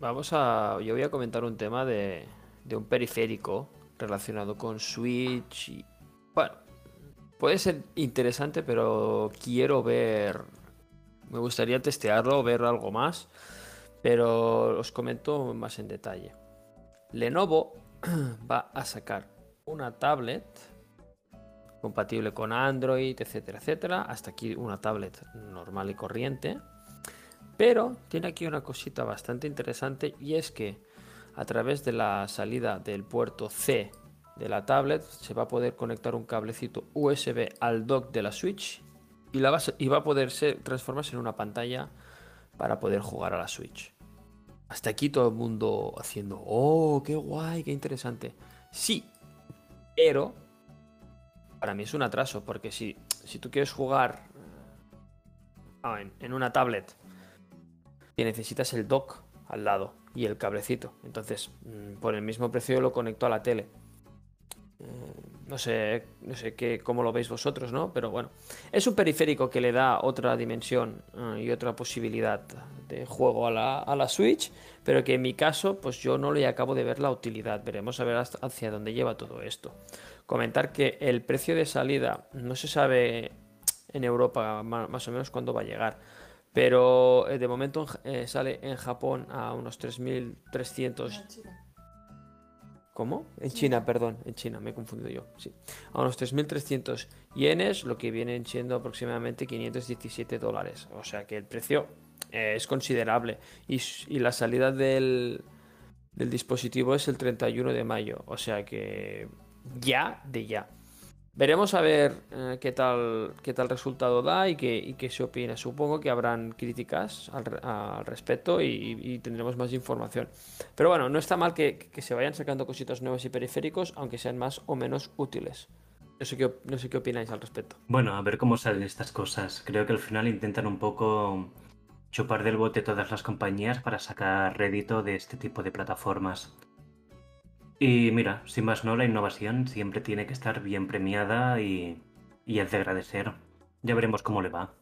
vamos a. Yo voy a comentar un tema de, de un periférico relacionado con Switch y. Bueno, puede ser interesante, pero quiero ver. Me gustaría testearlo, ver algo más, pero os comento más en detalle. Lenovo *clears throat* va a sacar una tablet compatible con Android, etcétera, etcétera. Hasta aquí una tablet normal y corriente. Pero tiene aquí una cosita bastante interesante y es que a través de la salida del puerto C de la tablet se va a poder conectar un cablecito USB al dock de la Switch y, la va, a y va a poder ser- transformarse en una pantalla para poder jugar a la Switch. Hasta aquí todo el mundo haciendo, oh, qué guay, qué interesante. Sí, pero para mí es un atraso porque si, si tú quieres jugar en, en una tablet y necesitas el dock al lado y el cablecito. Entonces, mm, por el mismo precio lo conecto a la tele. Eh, No sé, no sé qué, cómo lo veis vosotros, ¿no? Pero bueno, es un periférico que le da otra dimensión eh, y otra posibilidad de juego a la, a la Switch, pero que en mi caso, pues yo no le acabo de ver la utilidad. Veremos a ver hacia dónde lleva todo esto. Comentar que el precio de salida no se sabe en Europa más o menos cuándo va a llegar. Pero eh, de momento eh, sale en Japón a unos 3.300 ¿Cómo? En China, perdón, en China, me he confundido yo, sí. A unos 3.300 yenes, lo que vienen siendo aproximadamente 517 dólares. O sea que el precio eh, es considerable. Y, y la salida del, del dispositivo es el 31 de mayo. O sea que ya de ya. Veremos a ver eh, qué tal qué tal resultado da y qué, qué se opina. Supongo que habrán críticas al, re- al respecto y, y tendremos más información. Pero bueno, no está mal que, que se vayan sacando cositas nuevas y periféricos, aunque sean más o menos útiles. No sé qué, no sé qué opináis al respecto. Bueno, a ver cómo salen estas cosas. Creo que al final intentan un poco chupar del bote todas las compañías para sacar rédito de este tipo de plataformas. Y mira, sin más no, la innovación siempre tiene que estar bien premiada y, y es de agradecer. Ya veremos cómo le va.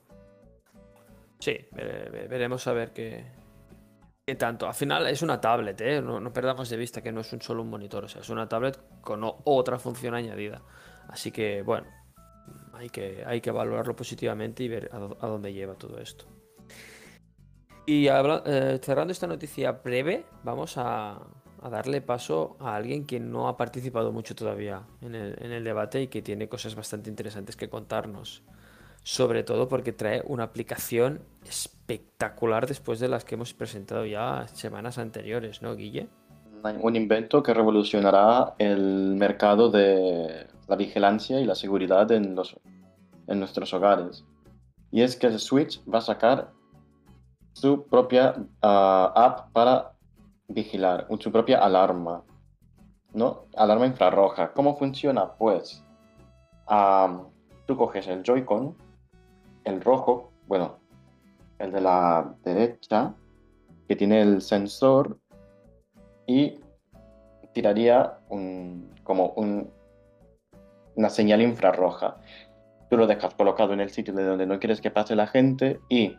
Sí, ve- ve- veremos a ver qué, qué tanto. Al final es una tablet, ¿eh? No, perdamos de vista que no es un solo un monitor, o sea, es una tablet con otra función añadida. Así que, bueno, hay que, hay que valorarlo positivamente y ver a dónde lleva todo esto. Y habla- eh, cerrando esta noticia breve, vamos a, a darle paso a alguien que no ha participado mucho todavía en el, debate y que tiene cosas bastante interesantes que contarnos. Sobre todo porque trae una aplicación espectacular después de las que hemos presentado ya semanas anteriores, ¿no, Guille? Un invento que revolucionará el mercado de la vigilancia y la seguridad en, los, en nuestros hogares. Y es que el Switch va a sacar su propia ah, app para vigilar, su propia alarma, ¿no? Alarma infrarroja. ¿Cómo funciona? Pues ah, tú coges el Joy-Con, el rojo, bueno, el de la derecha, que tiene el sensor y tiraría un, como un, una señal infrarroja. Tú lo dejas colocado en el sitio de donde no quieres que pase la gente y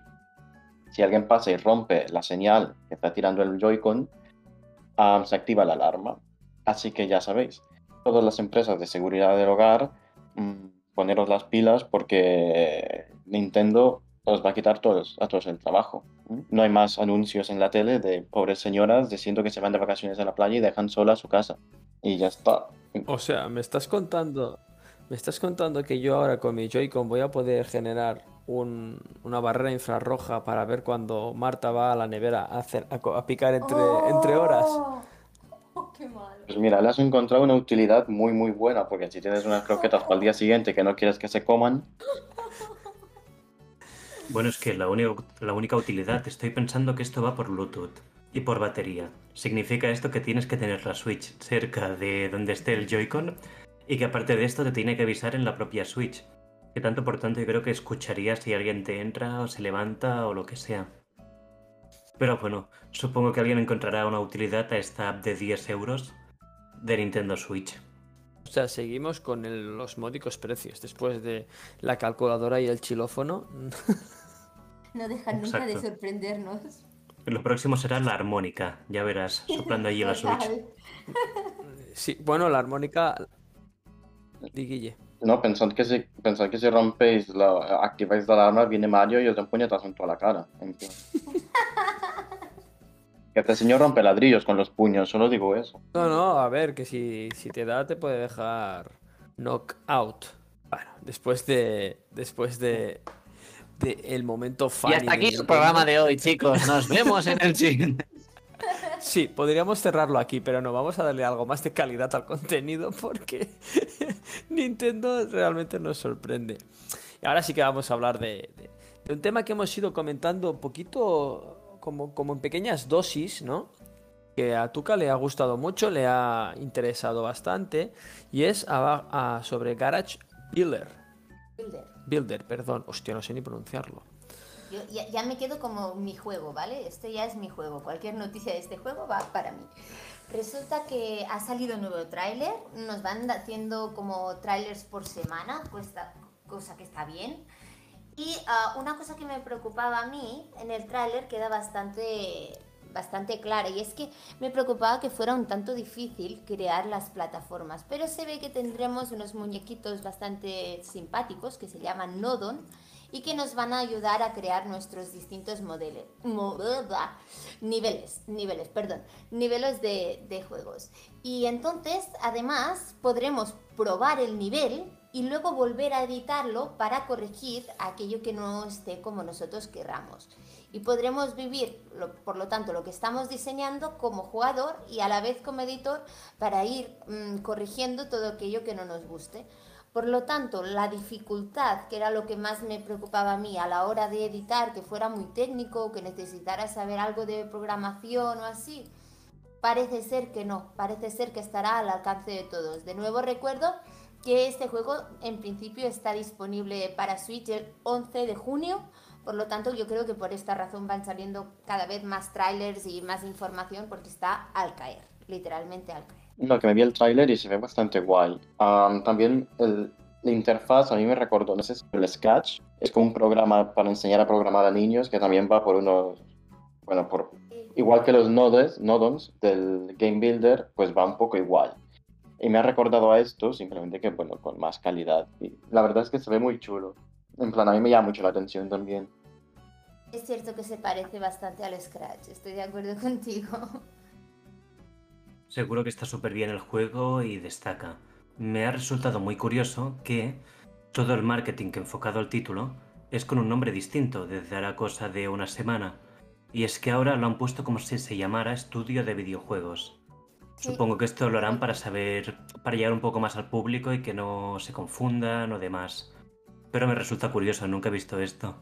si alguien pasa y rompe la señal que está tirando el Joy-Con, ah, se activa la alarma. Así que ya sabéis, todas las empresas de seguridad del hogar, mm, poneros las pilas porque Nintendo os va a quitar todos, a todos el trabajo. No hay más anuncios en la tele de pobres señoras diciendo que se van de vacaciones a la playa y dejan sola su casa. Y ya está. O sea, me estás contando, me estás contando que yo ahora con mi Joy-Con voy a poder generar un- una barrera infrarroja para ver cuando Marta va a la nevera a, hacer, a, picar entre, entre horas. Oh, qué malo. Pues mira, le has encontrado una utilidad muy muy buena, porque si tienes unas croquetas para el día siguiente que no quieres que se coman, Bueno, es que la, única- la única utilidad, estoy pensando que esto va por Bluetooth y por batería. Significa esto que tienes que tener la Switch cerca de donde esté el Joy-Con y que aparte de esto te tiene que avisar en la propia Switch. Que tanto por tanto yo creo que escucharía si alguien te entra o se levanta o lo que sea. Pero bueno, supongo que alguien encontrará una utilidad a esta app de 10 euros de Nintendo Switch. O sea, seguimos con el- los módicos precios. Después de la calculadora y el xilófono, *laughs* No dejan nunca de sorprendernos. Lo próximo será la armónica, ya verás, *laughs* soplando allí la Switch. Sí, bueno, la armónica... Di, Guille. No, pensad que si, pensad que si rompéis, la, activáis la alarma, viene Mario y os da un puñetazo en toda la cara. en plan. *laughs* que este señor rompe ladrillos con los puños, solo digo eso. No, no, a ver, que si, si te da te puede dejar knockout. Bueno, después de. Después de. de el momento Y funny hasta aquí el programa de hoy, chicos. Nos vemos en el siguiente. Sí, podríamos cerrarlo aquí, pero no, vamos a darle algo más de calidad al contenido porque Nintendo realmente nos sorprende. Y ahora sí que vamos a hablar de, de- de un tema que hemos ido comentando un poquito como, como en pequeñas dosis, ¿no? Que a Tuca le ha gustado mucho, le ha interesado bastante, y es a- a- sobre Garage Builder. Builder. Builder, perdón, hostia, no sé ni pronunciarlo. Yo ya, ya me quedo como mi juego, ¿vale? Este ya es mi juego. Cualquier noticia de este juego va para mí. Resulta que ha salido un nuevo tráiler. Nos van haciendo como trailers por semana, cosa que está bien. Y ah, una cosa que me preocupaba a mí, en el tráiler queda bastante, bastante clara y es que me preocupaba que fuera un tanto difícil crear las plataformas, pero se ve que tendremos unos muñequitos bastante simpáticos que se llaman Nodon y que nos van a ayudar a crear nuestros distintos modelos, niveles, niveles, perdón, niveles de, de juegos. Y entonces, además, podremos probar el nivel y luego volver a editarlo para corregir aquello que no esté como nosotros querramos. Y podremos vivir, por lo tanto, lo que estamos diseñando como jugador y a la vez como editor para ir mm, corrigiendo todo aquello que no nos guste. Por lo tanto, la dificultad, que era lo que más me preocupaba a mí a la hora de editar, que fuera muy técnico, que necesitara saber algo de programación o así, parece ser que no, parece ser que estará al alcance de todos. De nuevo recuerdo que este juego en principio está disponible para Switch el 11 de junio. Por lo tanto, yo creo que por esta razón van saliendo cada vez más trailers y más información porque está al caer, literalmente al caer. No, que me vi el tráiler y se ve bastante guay. también el, la interfaz a mí me recordó, no sé si el Sketch, es como un programa para enseñar a programar a niños que también va por unos, bueno, por igual que los nodes, nodons del Game Builder, pues va un poco igual. Y me ha recordado a esto, simplemente que, bueno, con más calidad. Y la verdad es que se ve muy chulo. En plan, a mí me llama mucho la atención también. Es cierto que se parece bastante al Scratch, estoy de acuerdo *laughs* contigo. Seguro que está súper bien el juego y destaca. Me ha resultado muy curioso que todo el marketing que enfocado al título es con un nombre distinto desde ahora cosa de una semana. Y es que ahora lo han puesto como si se llamara Estudio de Videojuegos. Supongo que esto lo harán para saber, para llegar un poco más al público y que no se confundan o demás. Pero me resulta curioso, nunca he visto esto.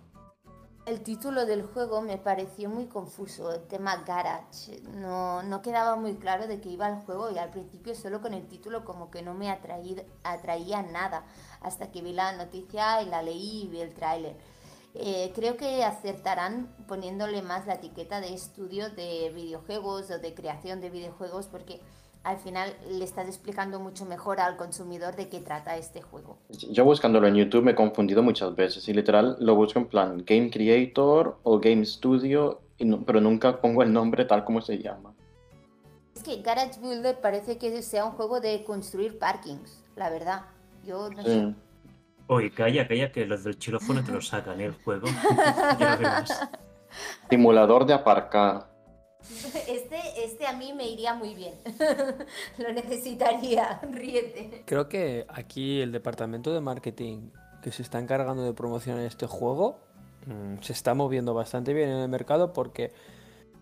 El título del juego me pareció muy confuso, el tema Garage. No, no quedaba muy claro de qué iba el juego y al principio solo con el título como que no me atraía nada, hasta que vi la noticia y la leí y vi el tráiler. Eh, creo que acertarán poniéndole más la etiqueta de estudio de videojuegos o de creación de videojuegos porque al final le estás explicando mucho mejor al consumidor de qué trata este juego. Yo buscándolo en YouTube me he confundido muchas veces y literal lo busco en plan Game Creator o Game Studio, pero nunca pongo el nombre tal como se llama. Es que Garage Builder parece que sea un juego de construir parkings, la verdad. Yo no sé. Oye, calla, calla, que los del chilófono te lo sacan, ¿eh? El juego. *laughs* Simulador de aparcar. *laughs* Este, este a mí me iría muy bien. *laughs* lo necesitaría, ríete. Creo que aquí el departamento de marketing que se está encargando de promocionar este juego mm, se está moviendo bastante bien en el mercado porque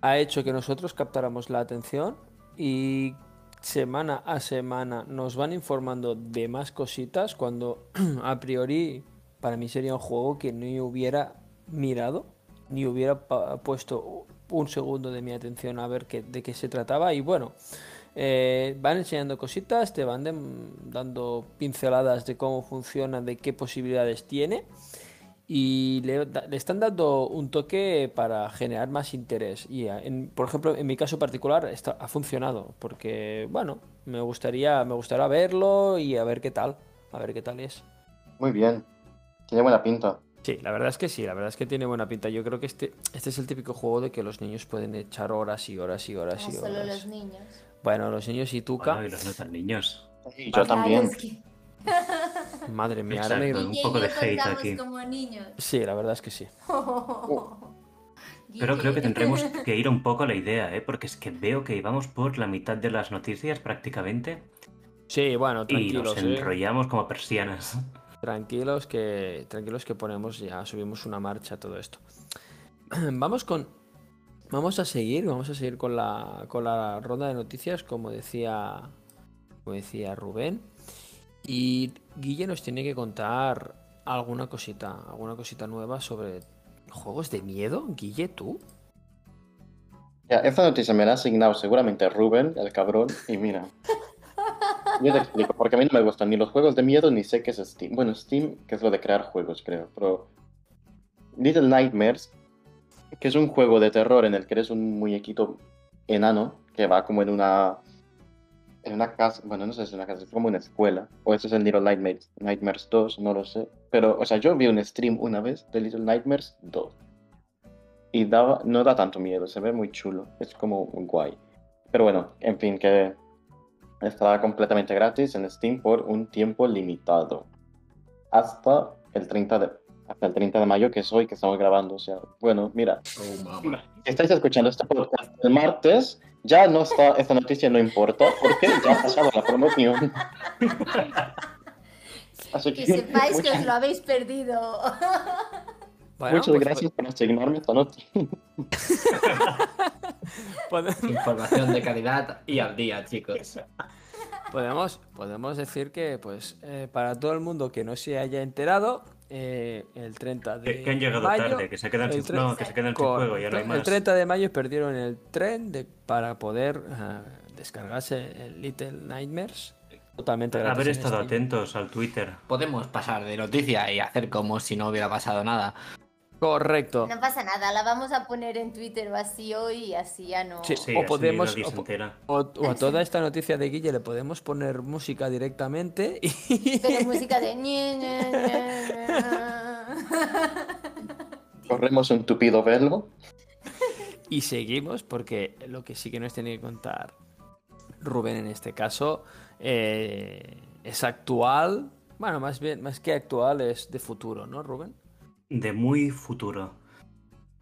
ha hecho que nosotros captáramos la atención y semana a semana nos van informando de más cositas cuando *clears throat* a priori para mí sería un juego que ni hubiera mirado ni hubiera puesto un segundo de mi atención a ver qué, de qué se trataba y bueno eh, van enseñando cositas te van dando pinceladas de cómo funciona de qué posibilidades tiene y le, están dando un toque para generar más interés. Y en, por ejemplo, en mi caso particular está, ha funcionado, porque bueno, me gustaría, me gustaría verlo y a ver qué tal, a ver qué tal es. Muy bien, tiene buena pinta. Sí, la verdad es que sí, la verdad es que tiene buena pinta. Yo creo que este, este es el típico juego de que los niños pueden echar horas y horas y horas y horas. Solo los niños. Bueno, los niños y Tuca. Bueno, y los no tan niños. Y yo también. Madre mía, ahora me... un poco de hate aquí. Como niños. Sí, la verdad es que sí. *laughs* Pero creo que tendremos *laughs* que ir un poco a la idea, ¿eh? porque es que veo que íbamos por la mitad de las noticias prácticamente. Sí, bueno, tranquilos. Y nos ¿eh? enrollamos como persianas. Tranquilos que, tranquilos que ponemos ya, subimos una marcha todo esto. *clears throat* Vamos con, vamos a seguir, vamos a seguir con la, con la ronda de noticias, como decía, como decía Rubén. Y Guille nos tiene que contar alguna cosita, alguna cosita nueva sobre juegos de miedo. Guille, tú. Ya, esta noticia me la ha asignado seguramente Rubén, el cabrón, y mira. *laughs* Yo te explico, porque a mí no me gustan ni los juegos de miedo ni sé qué es Steam. Bueno, Steam, que es lo de crear juegos, creo, pero. Little Nightmares, que es un juego de terror en el que eres un muñequito enano que va como en una en una casa, bueno, no sé si es una casa, es como una escuela, o eso es el Little Nightmares, Nightmares 2, no lo sé. Pero, o sea, yo vi un stream una vez de Little Nightmares 2. y no da tanto miedo, se ve muy chulo, es como guay. Pero bueno, en fin, que estará completamente gratis en Steam por un tiempo limitado. Hasta el 30 de, hasta el 30 de mayo, que es hoy que estamos grabando. O sea, bueno, mira, Oh, si estáis escuchando este podcast el martes, ya no está, esta noticia no importa, porque ya ha pasado la promoción. *laughs* Así Que sepáis que os lo habéis perdido. *laughs* Bueno, muchas pues, gracias por asignarme *laughs* pode- *laughs* Información de calidad y al día, chicos. Podemos, podemos decir que, pues, eh, para todo el mundo que no se haya enterado, eh, el 30 de Que, que han llegado mayo, tarde, que se quedan el sin, tre- no, que se quedan sin juego, ya no hay más. El 30 de mayo perdieron el tren de, para poder ah, descargarse el Little Nightmares totalmente gratis. Haber estado Steam. atentos al Twitter. Podemos pasar de noticia y hacer como si no hubiera pasado nada. Correcto. No pasa nada, la vamos a poner en Twitter vacío y así ya no. Sí. Sí, O podemos- o a toda esta noticia de Guille le podemos poner música directamente y... Pero música de. *laughs* Corremos un tupido velo. Y seguimos porque lo que sí que nos tiene que contar Rubén en este caso eh, es actual. Bueno, más bien, más que actual es de futuro, ¿no, Rubén? De muy futuro.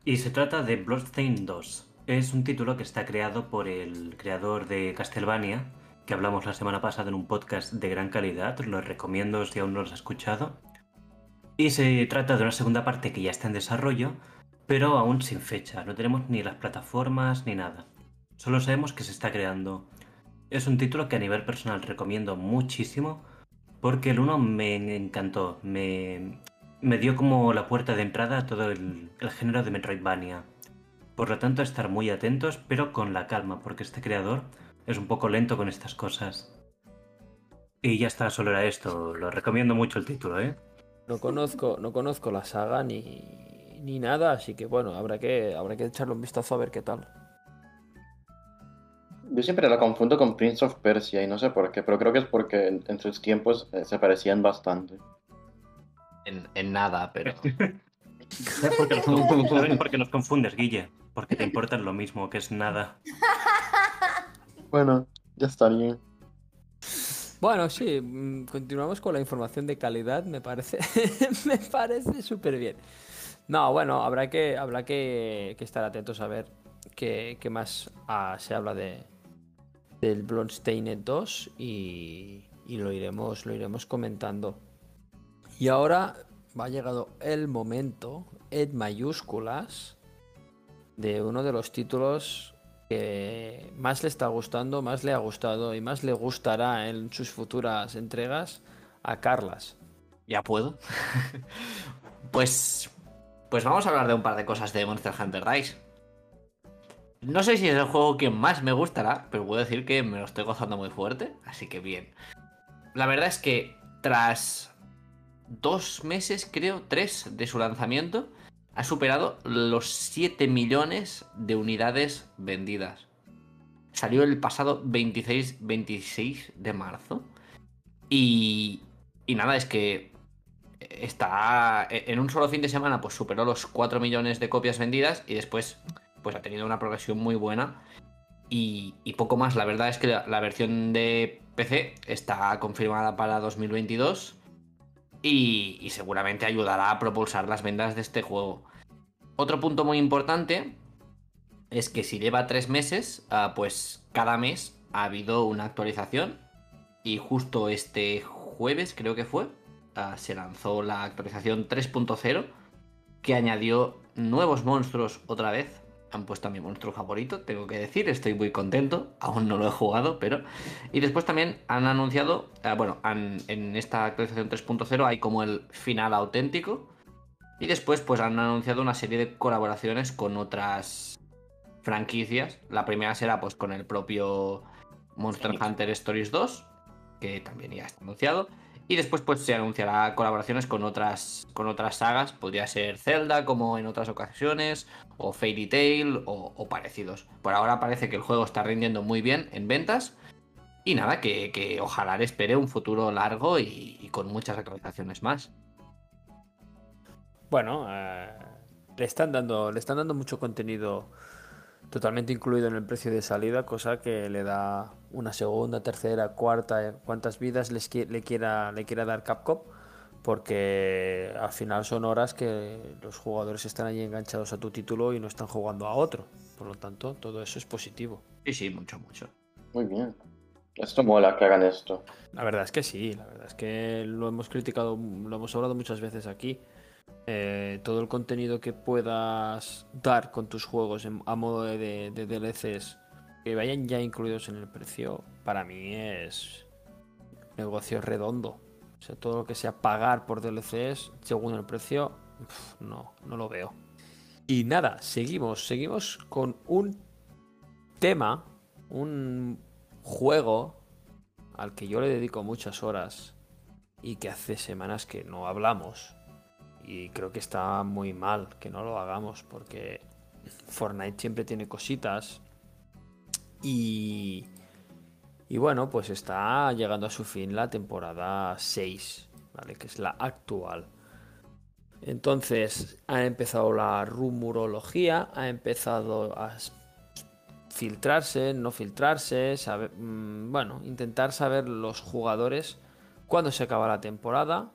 Y se trata de Bloodstained 2. Es un título que está creado por el creador de Castlevania, que hablamos la semana pasada en un podcast de gran calidad, lo recomiendo si aún no lo has escuchado. Y se trata de una segunda parte que ya está en desarrollo, pero aún sin fecha. No tenemos ni las plataformas ni nada. Solo sabemos que se está creando. Es un título que a nivel personal recomiendo muchísimo porque el 1 me encantó, me, me dio como la puerta de entrada a todo el, el género de Metroidvania. Por lo tanto, estar muy atentos, pero con la calma, porque este creador es un poco lento con estas cosas. Y ya está, solo era esto. Lo recomiendo mucho el título, ¿eh? No conozco, no conozco la saga ni, ni nada, así que bueno, habrá que, habrá que echarle un vistazo a ver qué tal. Yo siempre la confundo con Prince of Persia y no sé por qué, pero creo que es porque en, en sus tiempos eh, se parecían bastante. En, en nada, pero. *laughs* ¿Sabes por qué nos *laughs* confundes, ¿Sabes por qué nos confundes, Guille? Porque te importan lo mismo, que es nada. Bueno, ya estaría. Bueno, sí, mm, continuamos con la información de calidad, me parece, *laughs* me parece súper bien. No, bueno, habrá que, habrá que, que estar atentos a ver qué, qué más ah, se habla de del Bloodstained 2 y, y lo iremos, lo iremos comentando. Y ahora va llegado el momento, en mayúsculas, de uno de los títulos que más le está gustando, más le ha gustado y más le gustará en sus futuras entregas a Carlas. ¿Ya puedo? *laughs* pues. Pues vamos a hablar de un par de cosas de Monster Hunter Rise. No sé si es el juego que más me gustará, pero puedo decir que me lo estoy gozando muy fuerte, así que bien. La verdad es que tras dos meses, creo, tres de su lanzamiento, ha superado los 7 millones de unidades vendidas. Salió el pasado 26, 26 de marzo. Y, y nada, es que está en un solo fin de semana pues superó los 4 millones de copias vendidas y después pues ha tenido una progresión muy buena y, y poco más. La verdad es que la, la versión de PC está confirmada para 2022 y, seguramente ayudará a propulsar las ventas de este juego. Otro punto muy importante es que si lleva 3 meses, ah, pues cada mes ha habido una actualización y justo este jueves creo que fue, ah, se lanzó la actualización 3.0 que añadió nuevos monstruos otra vez. Han puesto a mi monstruo favorito, tengo que decir, estoy muy contento, *laughs* aún no lo he jugado, pero... Y después también han anunciado, ah, bueno, han- en esta actualización 3.0 hay como el final auténtico. Y después pues han anunciado una serie de colaboraciones con otras franquicias. La primera será pues con el propio Monster Hunter Stories 2, que también ya está anunciado. Y después pues se anunciará colaboraciones con otras, con otras sagas. Podría ser Zelda, como en otras ocasiones, o Fairy Tail, o, o parecidos. Por ahora parece que el juego está rindiendo muy bien en ventas. Y nada, que, que ojalá le espere un futuro largo y, con muchas actualizaciones más. Bueno, eh, le están dando, le están dando mucho contenido totalmente incluido en el precio de salida, cosa que le da una segunda, tercera, cuarta, eh, cuantas vidas les qui- le quiera, le quiera dar Capcom, porque al final son horas que los jugadores están allí enganchados a tu título y no están jugando a otro. Por lo tanto, todo eso es positivo. Sí, sí, mucho, mucho. Muy bien. Esto mola que hagan esto. La verdad es que sí, la verdad es que lo hemos criticado, lo hemos hablado muchas veces aquí. Eh, todo el contenido que puedas dar con tus juegos a modo de, DLCs que vayan ya incluidos en el precio, para mí es negocio redondo. O sea, todo lo que sea pagar por DLCs según el precio, no, no lo veo. Y nada, seguimos, seguimos con un tema, un juego al que yo le dedico muchas horas y que hace semanas que no hablamos. Y creo que está muy mal que no lo hagamos porque Fortnite siempre tiene cositas y, y bueno, pues está llegando a su fin la temporada 6, ¿vale? Que es la actual. Entonces ha empezado la rumorología, ha empezado a filtrarse, no filtrarse, saber- mm, bueno, intentar saber los jugadores cuándo se acaba la temporada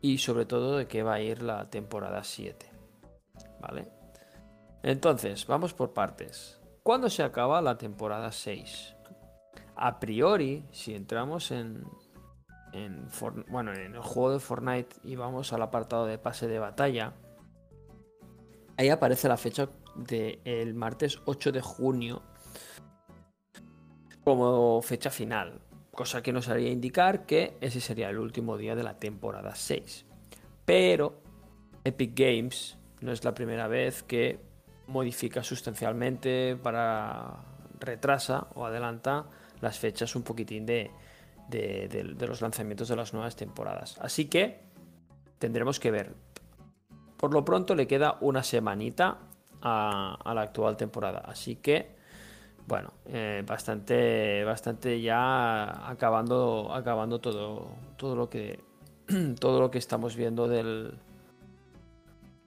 y sobre todo de qué va a ir la temporada 7. ¿Vale? Entonces, vamos por partes. ¿Cuándo se acaba la temporada 6? A priori, si entramos en, en, bueno, en el juego de Fortnite y vamos al apartado de pase de batalla, ahí aparece la fecha del martes 8 de junio como fecha final, cosa que nos haría indicar que ese sería el último día de la temporada 6. Pero Epic Games no es la primera vez que modifica sustancialmente para retrasa o adelanta las fechas un poquitín de, de- los lanzamientos de las nuevas temporadas. Así que tendremos que ver. Por lo pronto le queda una semanita a la actual temporada. Así que, bueno, eh, bastante, bastante ya acabando, acabando todo, todo lo que, *clears throat* todo lo que estamos viendo del,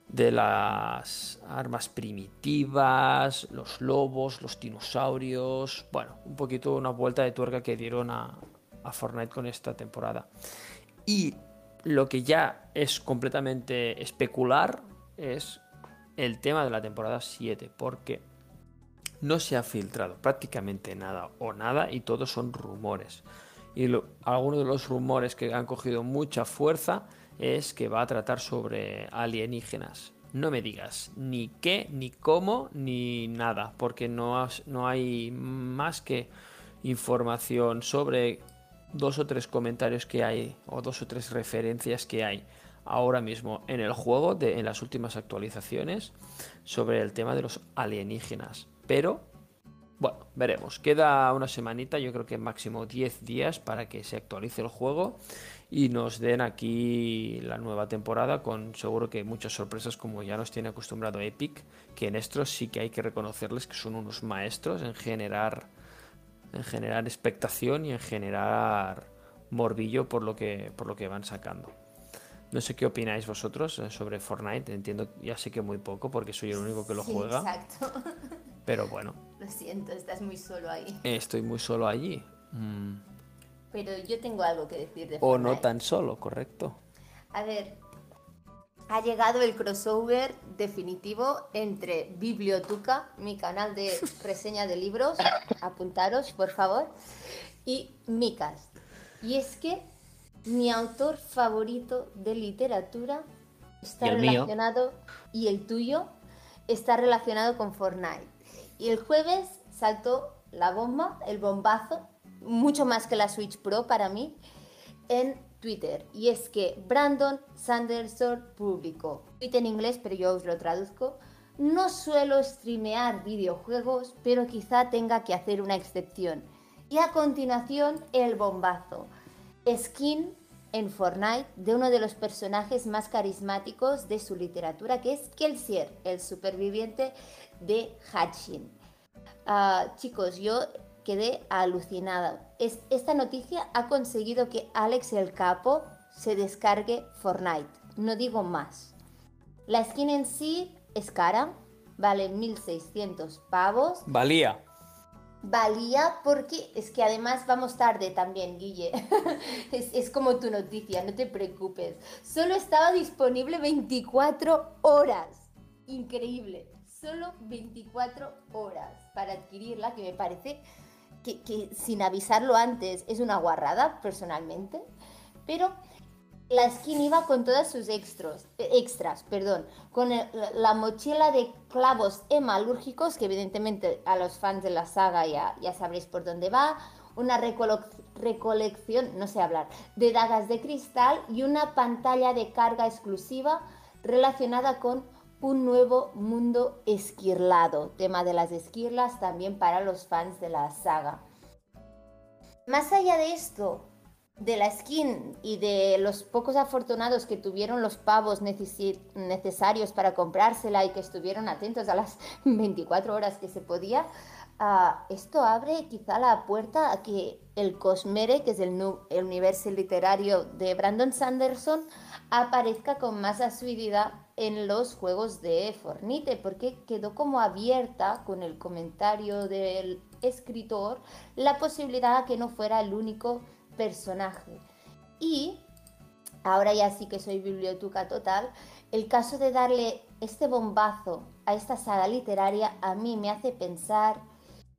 de las armas primitivas, los lobos, los dinosaurios. Bueno, un poquito una vuelta de tuerca que dieron a, a Fortnite con esta temporada. Y lo que ya es completamente especular es el tema de la temporada 7, porque no se ha filtrado prácticamente nada o nada y todos son rumores. Y algunos de los rumores que han cogido mucha fuerza es que va a tratar sobre alienígenas. No me digas ni qué, ni cómo, ni nada, porque no, no hay más que información sobre dos o tres comentarios que hay, o dos o tres referencias que hay ahora mismo en el juego, en las últimas actualizaciones, sobre el tema de los alienígenas. Pero bueno, veremos. Queda una semanita, yo creo que máximo 10 días para que se actualice el juego y nos den aquí la nueva temporada con seguro que muchas sorpresas como ya nos tiene acostumbrado Epic, que en esto sí que hay que reconocerles que son unos maestros en generar en generar expectación y en generar morbillo por lo que por lo que van sacando. No sé qué opináis vosotros eh, sobre Fortnite, entiendo, ya sé que muy poco porque soy el único que lo Sí, juega, Exacto. *laughs* pero bueno, Lo siento, estás muy solo ahí. estoy muy solo allí. Mm. Pero yo tengo algo que decir de O no tan solo, correcto. A ver, ha llegado el crossover definitivo entre Bibliotuca, mi canal de *laughs* reseña de libros, apuntaros por favor, y Micas. Y es que mi autor favorito de literatura está Y el mío. relacionado, y el tuyo, está relacionado con Fortnite. Y el jueves saltó la bomba, el bombazo, mucho más que la Switch Pro para mí, en Twitter. Y es que Brandon Sanderson publicó, tweet en inglés, pero yo os lo traduzco. No suelo streamear videojuegos, pero quizá tenga que hacer una excepción. Y a continuación, el bombazo. Skin en Fortnite de uno de los personajes más carismáticos de su literatura, que es Kelsier, el superviviente de Hatchin. Ah, chicos, yo quedé alucinada. Es- esta noticia ha conseguido que Alex el Capo se descargue Fortnite. No digo más. La skin en sí es cara, vale 1.600 pavos. Valía. Valía porque es que además vamos tarde también, Guille. *laughs* es, es como tu noticia, no te preocupes. Solo estaba disponible 24 horas. Increíble. Solo 24 horas para adquirirla, que me parece que, sin avisarlo antes es una guarrada, personalmente. Pero la skin iba con todas sus extras, extras perdón, con la mochila de clavos hemalúrgicos, que evidentemente a los fans de la saga ya, ya sabréis por dónde va, una recolección, no sé hablar, de dagas de cristal y una pantalla de carga exclusiva relacionada con un nuevo mundo esquirlado, tema de las esquirlas también para los fans de la saga. Más allá de esto, de la skin y de los pocos afortunados que tuvieron los pavos necesarios para comprársela y que estuvieron atentos a las *laughs* 24 horas que se podía, ah, esto abre quizá la puerta a que el Cosmere, que es el, el universo literario de Brandon Sanderson, aparezca con más asiduidad en los juegos de Fornite, porque quedó como abierta con el comentario del escritor la posibilidad a que no fuera el único personaje. Y ahora ya sí que soy biblioteca total, el caso de darle este bombazo a esta saga literaria a mí me hace pensar,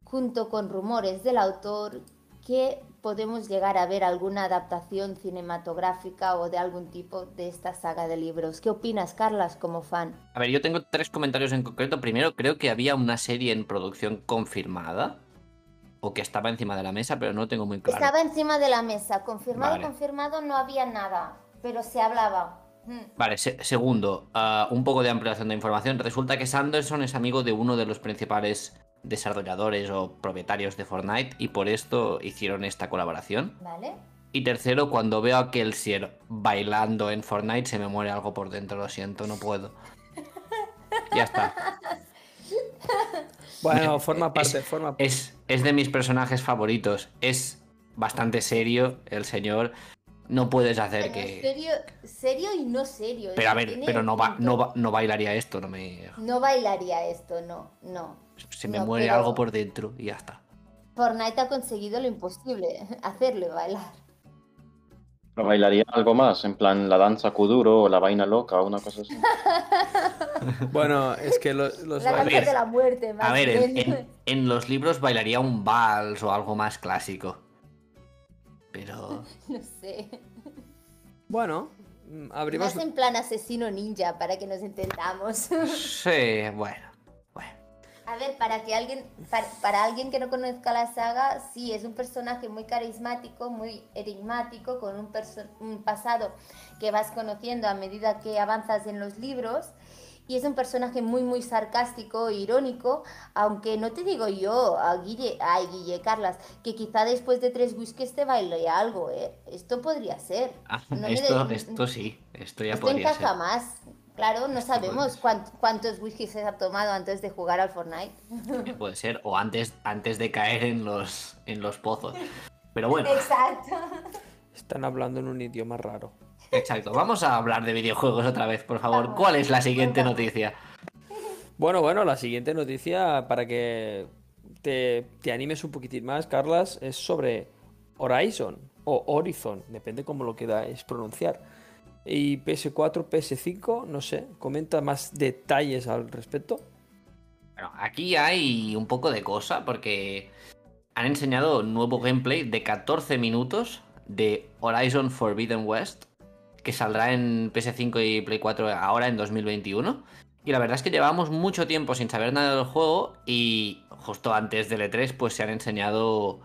junto con rumores del autor, que podemos llegar a ver alguna adaptación cinematográfica o de algún tipo de esta saga de libros. ¿Qué opinas, Carlas, como fan? A ver, yo tengo tres comentarios en concreto. Primero, creo que había una serie en producción confirmada. O que estaba encima de la mesa, pero no lo tengo muy claro. Estaba encima de la mesa, confirmado, Vale. confirmado, no había nada, pero se hablaba. Hmm. Vale, se- segundo, ah, un poco de ampliación de información. Resulta que Sanderson es amigo de uno de los principales desarrolladores o propietarios de Fortnite y por esto hicieron esta colaboración. ¿Vale? Y tercero, cuando veo a Kelsier bailando en Fortnite se me muere algo por dentro, lo siento, no puedo. *laughs* Ya está. Bueno, forma parte, Es- forma parte. Es, es de mis personajes favoritos. Es bastante serio el señor. No puedes hacer que... serio, serio y no serio. Pero a ver, pero no, va, no, va- no bailaría esto, no me... No bailaría esto, no, no. Se me No, muere pero algo por dentro y ya está. Fortnite ha conseguido lo imposible, *laughs* hacerle bailar. Pero bailaría algo más, en plan la danza kuduro o la vaina loca o una cosa así. *laughs* Bueno, es que lo- los La ver, de la muerte, más A ver, en, en- en los libros bailaría un vals o algo más clásico. Pero... *laughs* No sé. Bueno, abrimos. Más en plan asesino ninja, para que nos entendamos. Sí. Bueno. A ver, para que alguien, para, para alguien que no conozca la saga, sí, es un personaje muy carismático, muy enigmático, con un, un pasado que vas conociendo a medida que avanzas en los libros. Y es un personaje muy, muy sarcástico e irónico, aunque no te digo yo, a Guille, ay, Guille, Carlas, que quizá después de tres whiskies te baile algo, ¿eh? Esto podría ser. Ah, No esto, de- esto sí, esto ya Esto podría encaja ser. más. Claro, no sabemos cuánt- cuántos whiskies se ha tomado antes de jugar al Fortnite. *laughs* Puede ser, o antes, antes de caer en los, en los pozos. Pero bueno, Exacto. Están hablando en un idioma raro. exacto. Vamos a hablar de videojuegos otra vez, por favor. Vamos. ¿Cuál es la siguiente noticia? Bueno, bueno, la siguiente noticia para que te, te animes un poquitín más, Carlas, es sobre Horizon o Horizon, depende cómo lo queráis pronunciar. Y PS4, PS5, no sé, comenta más detalles al respecto. Bueno, aquí hay un poco de cosa porque han enseñado nuevo gameplay de 14 minutos de Horizon Forbidden West que saldrá en PS5 y Play 4 ahora en 2021. Y la verdad es que llevamos mucho tiempo sin saber nada del juego y justo antes del E3 pues se han enseñado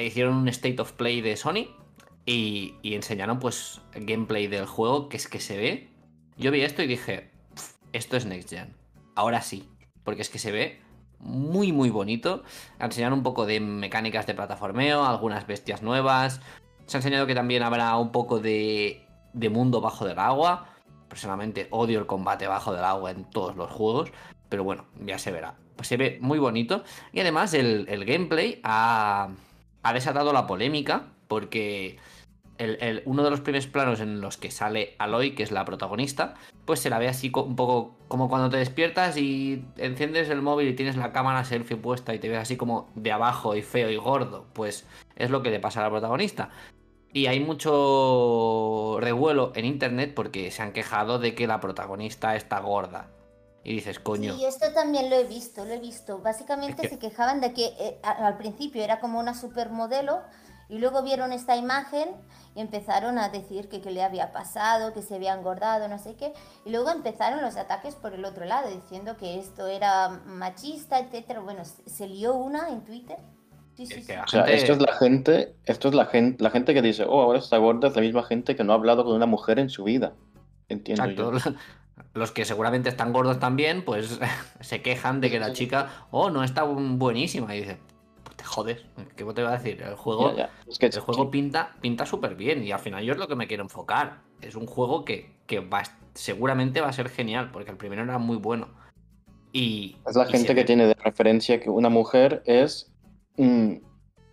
hicieron un State of Play de Sony y, y enseñaron pues gameplay del juego que es que se ve. Yo vi esto y dije, "Pf, esto es Next Gen. Ahora sí, porque es que se ve muy muy bonito. Han enseñado un poco de mecánicas de plataformeo, algunas bestias nuevas. Se ha enseñado que también habrá un poco de, de mundo bajo del agua. Personalmente odio el combate bajo del agua en todos los juegos, pero bueno, ya se verá. Pues se ve muy bonito. Y además el, el gameplay ha, ha desatado la polémica porque el- el- uno de los primeros planos en los que sale Aloy, que es la protagonista, pues se la ve así un poco como cuando te despiertas y enciendes el móvil y tienes la cámara selfie puesta y te ves así como de abajo y feo y gordo. Pues es lo que le pasa a la protagonista. Y hay mucho revuelo en internet porque se han quejado de que la protagonista está gorda. Y dices, coño. Sí, esto también lo he visto, lo he visto. Básicamente Es que- se quejaban de que eh, al principio era como una supermodelo y luego vieron esta imagen y empezaron a decir que qué le había pasado, que se había engordado, no sé qué. Y luego empezaron los ataques por el otro lado, diciendo que esto era machista, etcétera. Bueno, se, se lió una en Twitter. Sí, sí, Que- sí. que O sea, esto es la gente, esto es la gente, la gente que dice, oh, ahora está gorda, es la misma gente que no ha hablado con una mujer en su vida. Entiendo Exacto. yo. *laughs* Los que seguramente están gordos también, pues *laughs* se quejan de que la chica, oh, no está buenísima. Y pues te jodes, ¿qué te va a decir? El juego, Ya, ya. Es que el juego pinta, pinta súper bien y al final yo es lo que me quiero enfocar. Es un juego que, que va, seguramente va a ser genial, porque el primero era muy bueno. Y, es la y gente que ve- tiene de referencia que una mujer es mm,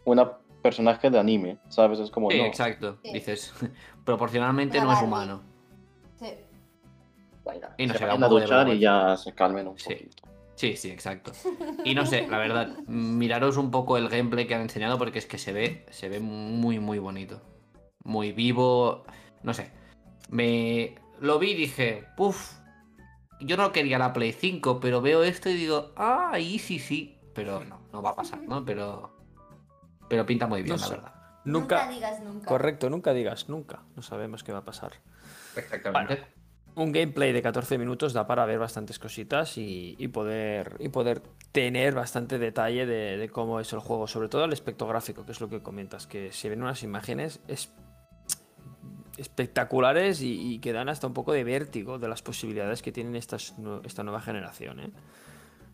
una personaje de anime, ¿sabes? Es como, Sí, no, exacto. Sí. Dices, *laughs* proporcionalmente Una no es humano. Sí. vaya, Y no se un a duchar y ya se calmen un Sí. poquito. Sí, sí, exacto. Y no sé, la verdad, miraros un poco el gameplay que han enseñado porque es que se ve, se ve muy, muy bonito. Muy vivo, no sé. Me lo vi y dije, puff, yo no quería la Play 5, pero veo esto y digo, ah, ahí sí, sí. Pero no, no va a pasar, ¿no? Pero, pero pinta muy bien, No la sé. verdad. Nunca, digas nunca. correcto, nunca digas nunca. No sabemos qué va a pasar. Exactamente. Un gameplay de 14 minutos da para ver bastantes cositas y, poder, y poder tener bastante detalle de, cómo es el juego, sobre todo el aspecto gráfico, que es lo que comentas, que se ven unas imágenes es- espectaculares y, y que dan hasta un poco de vértigo de las posibilidades que tienen estas esta nueva generación. ¿eh?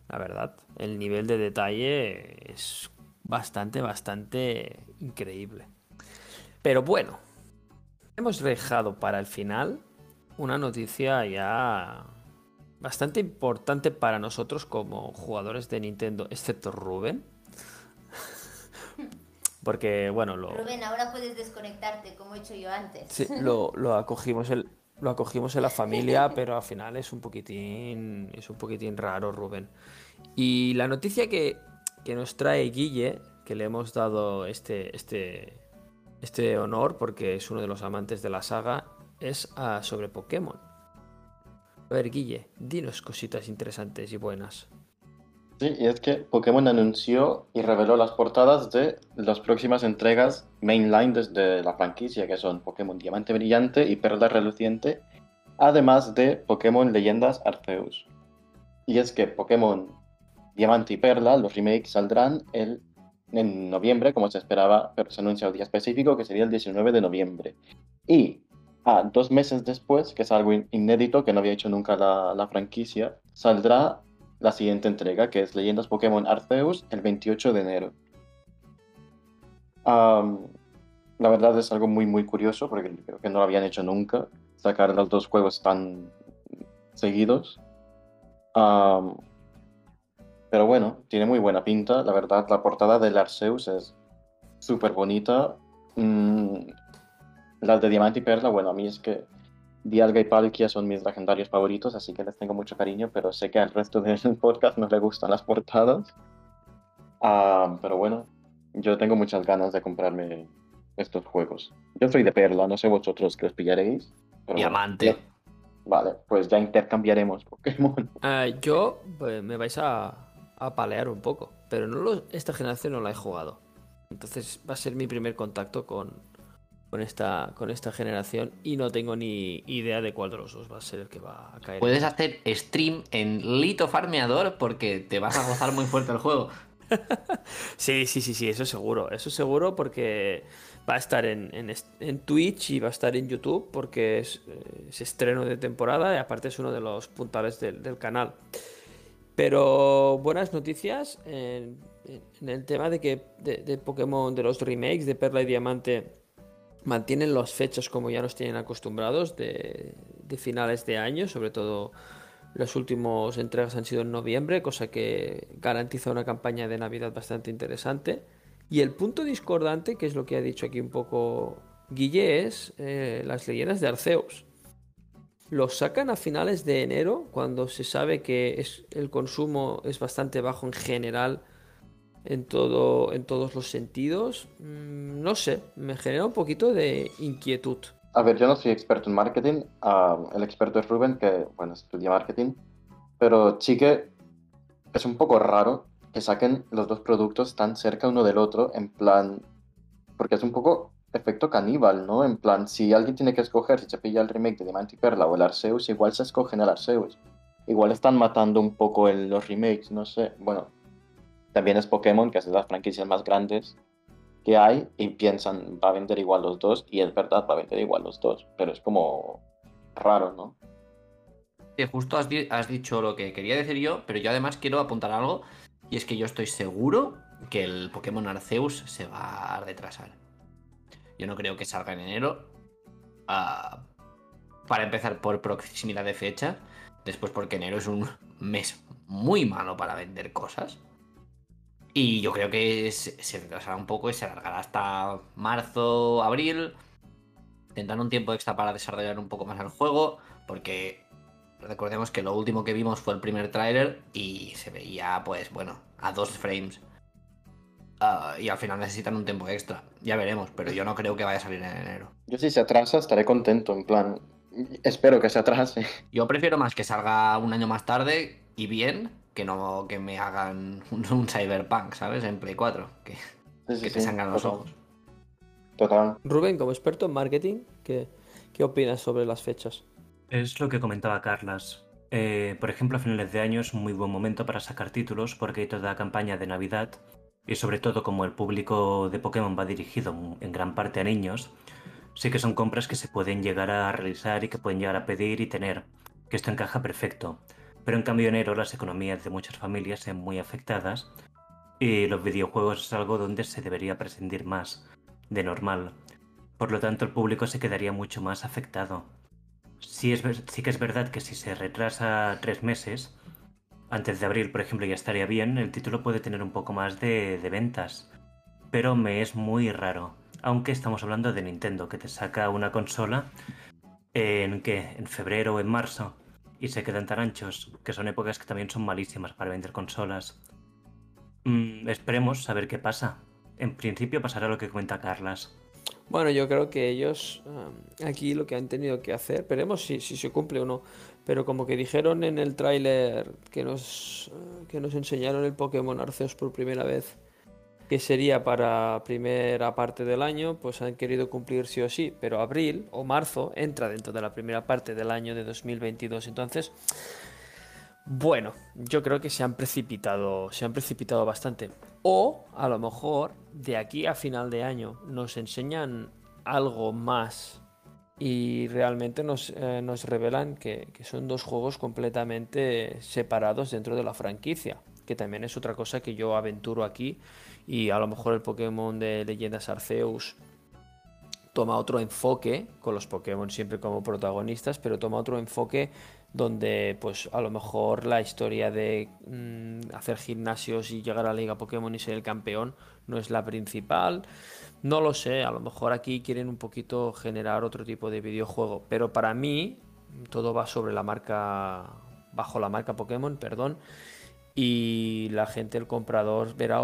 La verdad, el nivel de detalle es bastante, bastante increíble. Pero bueno, hemos dejado para el final una noticia ya bastante importante para nosotros como jugadores de Nintendo, excepto Rubén. *laughs* Porque, bueno, lo, Rubén, ahora puedes desconectarte como he hecho yo antes. sí, lo, lo acogimos el, lo acogimos en la familia, *laughs* pero al final es un poquitín, es un poquitín raro, Rubén. Y la noticia que, que nos trae Guille, que le hemos dado este, este, este honor porque es uno de los amantes de la saga, es sobre Pokémon. A ver, Guille, dinos cositas interesantes y buenas. Sí, y es que Pokémon anunció y reveló las portadas de las próximas entregas mainline desde la franquicia, que son Pokémon Diamante Brillante y Perla Reluciente, además de Pokémon Leyendas Arceus. Y es que Pokémon Diamante y Perla, los remakes saldrán el, en noviembre, como se esperaba, pero se anuncia el día específico, que sería el 19 de noviembre. Y ah, dos meses después, que es algo in- inédito que no había hecho nunca la, la franquicia, saldrá la siguiente entrega, que es Leyendas Pokémon Arceus, el 28 de enero. Am, la verdad es algo muy, muy curioso, porque creo que no lo habían hecho nunca, sacar los dos juegos tan seguidos. Am, pero bueno, tiene muy buena pinta. La verdad, la portada del Arceus es súper bonita. Mm, las de Diamante y Perla, bueno, a mí es que Dialga y Palkia son mis legendarios favoritos, así que les tengo mucho cariño, pero sé que al resto del *laughs* podcast no le gustan las portadas. Ah, pero bueno, yo tengo muchas ganas de comprarme estos juegos. Yo soy de Perla, no sé vosotros que os pillaréis. bueno, Diamante. Vale, pues ya intercambiaremos Pokémon. *laughs* Ah, yo pues, me vais a, a palear un poco, pero no lo- esta generación no la he jugado. Entonces va a ser mi primer contacto con, con, esta, con esta generación y no tengo ni idea de cuál de los dos va a ser el que va a caer. Puedes hacer stream en Lito Farmeador porque te vas a gozar muy fuerte el juego. *laughs* Sí, sí, sí, sí, eso seguro. Eso seguro porque va a estar en, en Twitch y va a estar en YouTube porque es, eh, es estreno de temporada y aparte es uno de los puntales del, del canal. Pero buenas noticias en, en el tema de que de, de Pokémon, de los remakes de Perla y Diamante, mantienen las fechas como ya nos tienen acostumbrados de, de finales de año, sobre todo las últimas entregas han sido en noviembre, cosa que garantiza una campaña de Navidad bastante interesante. Y el punto discordante, que es lo que ha dicho aquí un poco Guille, es eh, las leyendas de Arceus. Los sacan a finales de enero, cuando se sabe que es, el consumo es bastante bajo en general en, todo, en todos los sentidos. Mm, no sé, me genera un poquito de inquietud. A ver, yo no soy experto en marketing, ah, el experto es Rubén, que, bueno, estudia marketing, pero sí que es un poco raro que saquen los dos productos tan cerca uno del otro, en plan, porque es un poco efecto caníbal, ¿no? En plan, si alguien tiene que escoger si se pilla el remake de Diamante y Perla o el Arceus, igual se escogen el Arceus. Igual están matando un poco en los remakes, no sé. Bueno, también es Pokémon, que es de las franquicias más grandes que hay, y piensan, va a vender igual los dos, y es verdad, va a vender igual los dos, pero es como raro, ¿no? Sí, justo has, dicho lo que quería decir yo, pero yo además quiero apuntar algo, y es que yo estoy seguro que el Pokémon Arceus se va a retrasar. Yo no creo que salga en enero. Ah, para empezar por proximidad de fecha. Después porque enero es un mes muy malo para vender cosas. Y yo creo que se, retrasará un poco y se alargará hasta marzo, abril. Tendrán un tiempo extra para desarrollar un poco más el juego. Porque recordemos que lo último que vimos fue el primer tráiler y se veía, pues bueno, a dos frames. Ah, y al final necesitan un tiempo extra. Ya veremos, pero yo no creo que vaya a salir en enero. Yo si se atrasa estaré contento, en plan, espero que se atrase. Yo prefiero más que salga un año más tarde y bien, que no que me hagan un, Cyberpunk, ¿sabes? En Play 4, que, que te sangran los ojos. Total. Rubén, como experto en marketing, ¿qué, qué opinas sobre las fechas? Es lo que comentaba Carlas. Eh, por ejemplo, a finales de año es un muy buen momento para sacar títulos porque hay toda la campaña de Navidad y sobre todo como el público de Pokémon va dirigido en gran parte a niños, sí que son compras que se pueden llegar a realizar y que pueden llegar a pedir y tener, que esto encaja perfecto. Pero en cambio enero las economías de muchas familias se muy afectadas y los videojuegos es algo donde se debería prescindir más de normal. Por lo tanto el público se quedaría mucho más afectado. Sí, es, sí que es verdad que si se retrasa tres meses, antes de abril, por ejemplo, ya estaría bien, el título puede tener un poco más de, ventas. Pero me es muy raro. Aunque estamos hablando de Nintendo, que te saca una consola en qué, en febrero o en marzo, y se quedan tan anchos, que son épocas que también son malísimas para vender consolas. Mm, esperemos a ver qué pasa. En principio pasará lo que cuenta Carlas. Bueno, yo creo que ellos um, aquí lo que han tenido que hacer, veremos si, si se cumple o no, pero como que dijeron en el tráiler que nos, que nos enseñaron el Pokémon Arceus por primera vez, que sería para primera parte del año, pues han querido cumplir sí o sí, pero abril o marzo entra dentro de la primera parte del año de 2022. Entonces, bueno, yo creo que se han precipitado, se han precipitado bastante. O a lo mejor de aquí a final de año nos enseñan algo más y realmente nos, eh, nos revelan que, son dos juegos completamente separados dentro de la franquicia, que también es otra cosa que yo aventuro aquí y a lo mejor el Pokémon de Leyendas Arceus toma otro enfoque, con los Pokémon siempre como protagonistas, pero toma otro enfoque donde pues a lo mejor la historia de mm, hacer gimnasios y llegar a la Liga Pokémon y ser el campeón no es la principal. No lo sé, a lo mejor aquí quieren un poquito generar otro tipo de videojuego, pero para mí todo va sobre la marca, bajo la marca Pokémon, perdón, y la gente, el comprador, verá,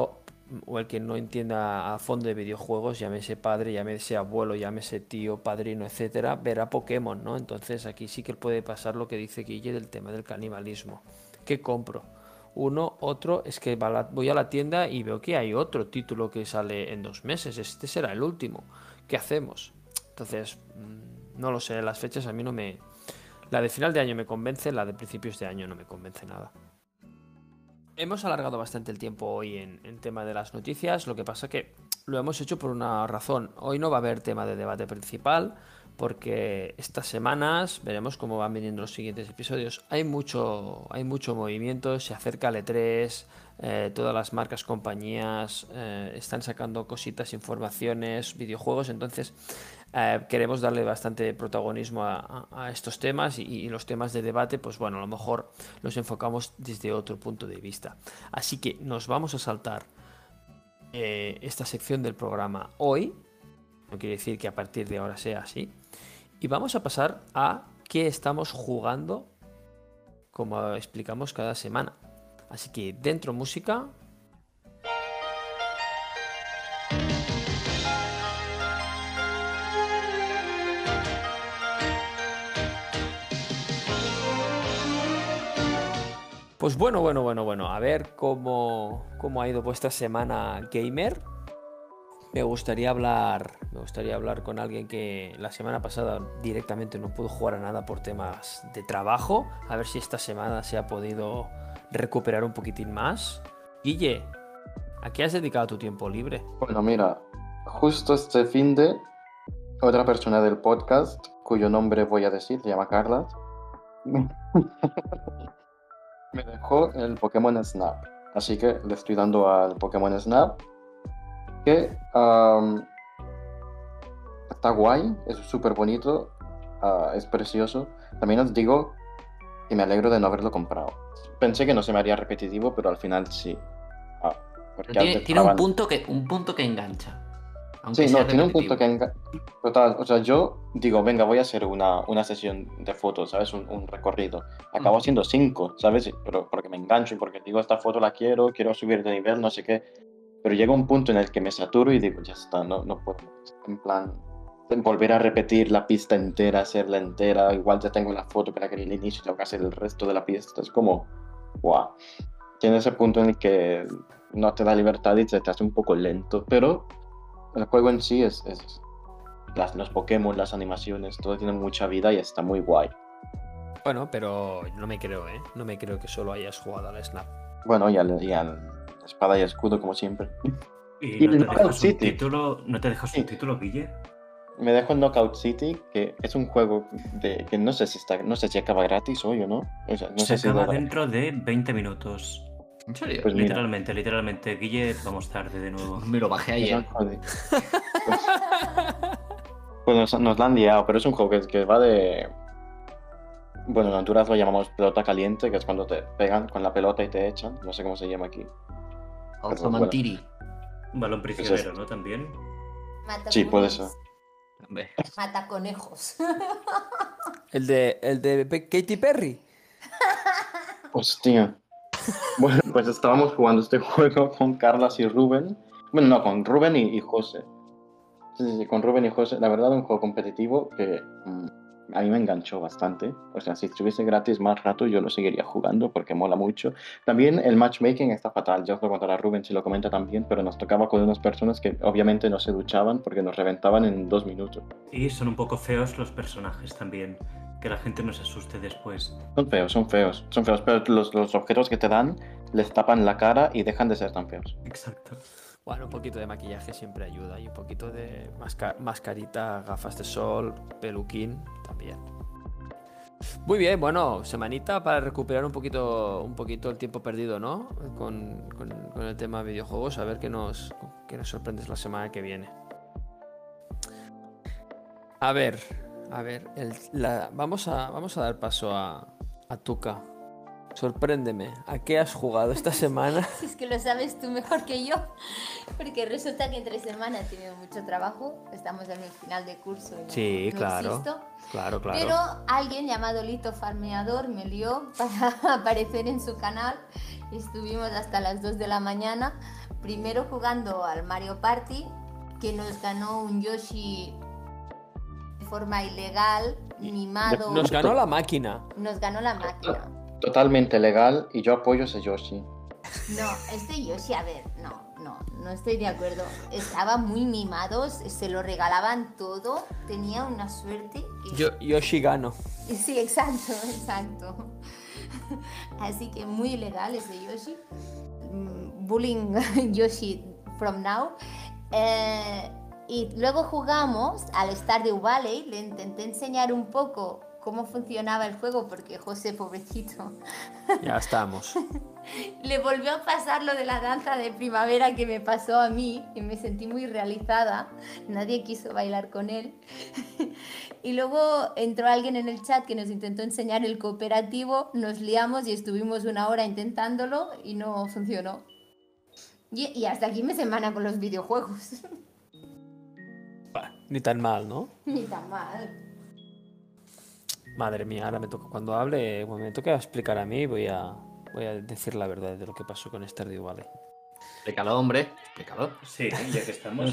o el que no entienda a fondo de videojuegos, llámese padre, llámese abuelo, llámese tío, padrino, etcétera, verá Pokémon, ¿no? Entonces aquí sí que puede pasar lo que dice Guille del tema del canibalismo. ¿Qué compro? uno, otro, es que voy a la tienda y veo que hay otro título que sale en dos meses, este será el último, ¿qué hacemos? Entonces, mm, no lo sé, las fechas a mí no me... La de final de año me convence, la de principios de año no me convence nada. Hemos alargado bastante el tiempo hoy en, tema de las noticias, lo que pasa que lo hemos hecho por una razón. Hoy no va a haber tema de debate principal, porque estas semanas veremos cómo van viniendo los siguientes episodios. Hay mucho, hay mucho movimiento, se acerca el E3, eh, todas las marcas, compañías eh, están sacando cositas, informaciones, videojuegos, entonces eh, queremos darle bastante protagonismo a, estos temas y, los temas de debate, pues bueno, a lo mejor los enfocamos desde otro punto de vista. Así que nos vamos a saltar esta sección del programa hoy No quiere decir que a partir de ahora sea así. Y vamos a pasar a qué estamos jugando, como explicamos cada semana. Así que dentro música. Pues bueno, bueno, bueno, bueno. A ver cómo, cómo ha ido vuestra semana gamer. Me gustaría hablar. Me gustaría hablar con alguien que la semana pasada directamente no pudo jugar a nada por temas de trabajo. A ver si esta semana se ha podido recuperar un poquitín más. Guille, ¿a qué has dedicado tu tiempo libre? Bueno, mira, justo este fin de otra persona del podcast, cuyo nombre voy a decir, se llama Carla, *laughs* me dejó el Pokémon Snap. Así que le estoy dando al Pokémon Snap, que está guay, es súper bonito, ah, es precioso. También os digo que me alegro de no haberlo comprado. Pensé que no se me haría repetitivo, pero al final sí. Ah, Tiene, tiene un, punto que, un punto que engancha. Aunque Sí, sea no, tiene un punto que... Total, o sea, yo digo, venga, voy a hacer una, una sesión de fotos, ¿sabes? Un, un recorrido. Acabo Ujú. haciendo cinco, ¿sabes? Pero porque me engancho y porque digo, esta foto la quiero, quiero subir de nivel, no sé qué. Pero llega un punto en el que me saturo y digo, ya está, no, no puedo. En plan, volver a repetir la pista entera, hacerla entera. Igual ya tengo la foto que la quería al inicio tengo que hacer el resto de la pista. Es como, wow. Tiene ese punto en el que no te da libertad y se te hace un poco lento, pero el juego en sí es, es- las, los Pokémon, las animaciones, todo tiene mucha vida y está muy guay. Bueno, pero no me creo, ¿eh? No me creo que solo hayas jugado al Snap. Bueno, y al, y al espada y escudo como siempre. ¿Y Y no el te Knockout dejas City. subtítulo, ¿no te dejas Sí. subtítulo, Guille? Me dejo en Knockout City, que es un juego de, que no sé si está, no sé si acaba gratis hoy o no. O sea, no Se sé acaba dentro de 20 minutos. ¿En serio? Pues mira. Literalmente, literalmente. Guille, vamos tarde de nuevo. *laughs* Me lo bajé ayer. *laughs* Pues, pues nos, nos la han liado, pero es un juego que, que va de. Bueno, en Honduras lo llamamos pelota caliente, que es cuando te pegan con la pelota y te echan. No sé cómo se llama aquí. Alzamantiri. Balón Pues prisionero, ¿no? También. Mata Sí, puede ser. Mata conejos. El de, el de Katy Perry. Hostia. *laughs* Bueno, pues estábamos jugando este *laughs* juego con Carlas y Rubén. Bueno, no, con Rubén y, José. Sí, sí, sí, con Rubén y José. La verdad, un juego competitivo que mm, a mí me enganchó bastante. O sea, si estuviese gratis más rato, yo lo seguiría jugando porque mola mucho. También el matchmaking está fatal. Ya os lo contará Rubén si lo comenta también, pero nos tocaba con unas personas que obviamente no se duchaban porque nos reventaban en dos minutos. Y son un poco feos los personajes también. Que la gente no se asuste después. Son feos, son feos, son feos, pero los, los objetos que te dan les tapan la cara y dejan de ser tan feos. Exacto. Bueno, un poquito de maquillaje siempre ayuda y un poquito de masca- mascarita, gafas de sol, peluquín también. Muy bien, bueno, semanita para recuperar un poquito, un poquito el tiempo perdido, ¿no? Con, con- el tema de videojuegos, a ver qué nos, qué nos sorprendes la semana que viene. A ver, a ver, vamos, a, vamos a dar paso a, a Tuca. Sorpréndeme, ¿a qué has jugado esta *laughs* semana? Si es que lo sabes tú mejor que yo. Porque resulta que entre semana he tenido mucho trabajo. Estamos en el final de curso. y no- Sí, no claro. existo. Claro, claro. Pero alguien llamado Lito Farmeador me lió para *laughs* aparecer en su canal. y Estuvimos hasta las 2 de la mañana. Primero jugando al Mario Party, que nos ganó un Yoshi de forma ilegal, mimado. Nos ganó la máquina. Nos ganó la máquina. Totalmente legal y yo apoyo ese Yoshi. No, este Yoshi, a ver, no, no, no estoy de acuerdo. Estaba muy mimado, se lo regalaban todo, tenía una suerte que... Yo, Yoshi gano. *laughs* Sí, exacto, exacto. *laughs* Así que muy legal ese Yoshi. Mm, Bullying *laughs* Yoshi from now. Eh, y luego jugamos al Stardew Valley. Le intenté enseñar un poco cómo funcionaba el juego porque José, pobrecito, Ya estamos. *laughs* le volvió a pasar lo de la danza de primavera que me pasó a mí y me sentí muy realizada. Nadie quiso bailar con él. *laughs* y luego entró alguien en el chat que nos intentó enseñar el cooperativo, nos liamos y estuvimos una hora intentándolo y no funcionó. Y, y hasta aquí mi semana con los videojuegos. *laughs* Ni tan mal, ¿no? Ni tan mal. Madre mía, ahora me toca, cuando hable, cuando me toque explicar a mí, voy a, voy a decir la verdad de lo que pasó con Stardew Valley. Explícalo, hombre. Explícalo. Sí, ya que estamos.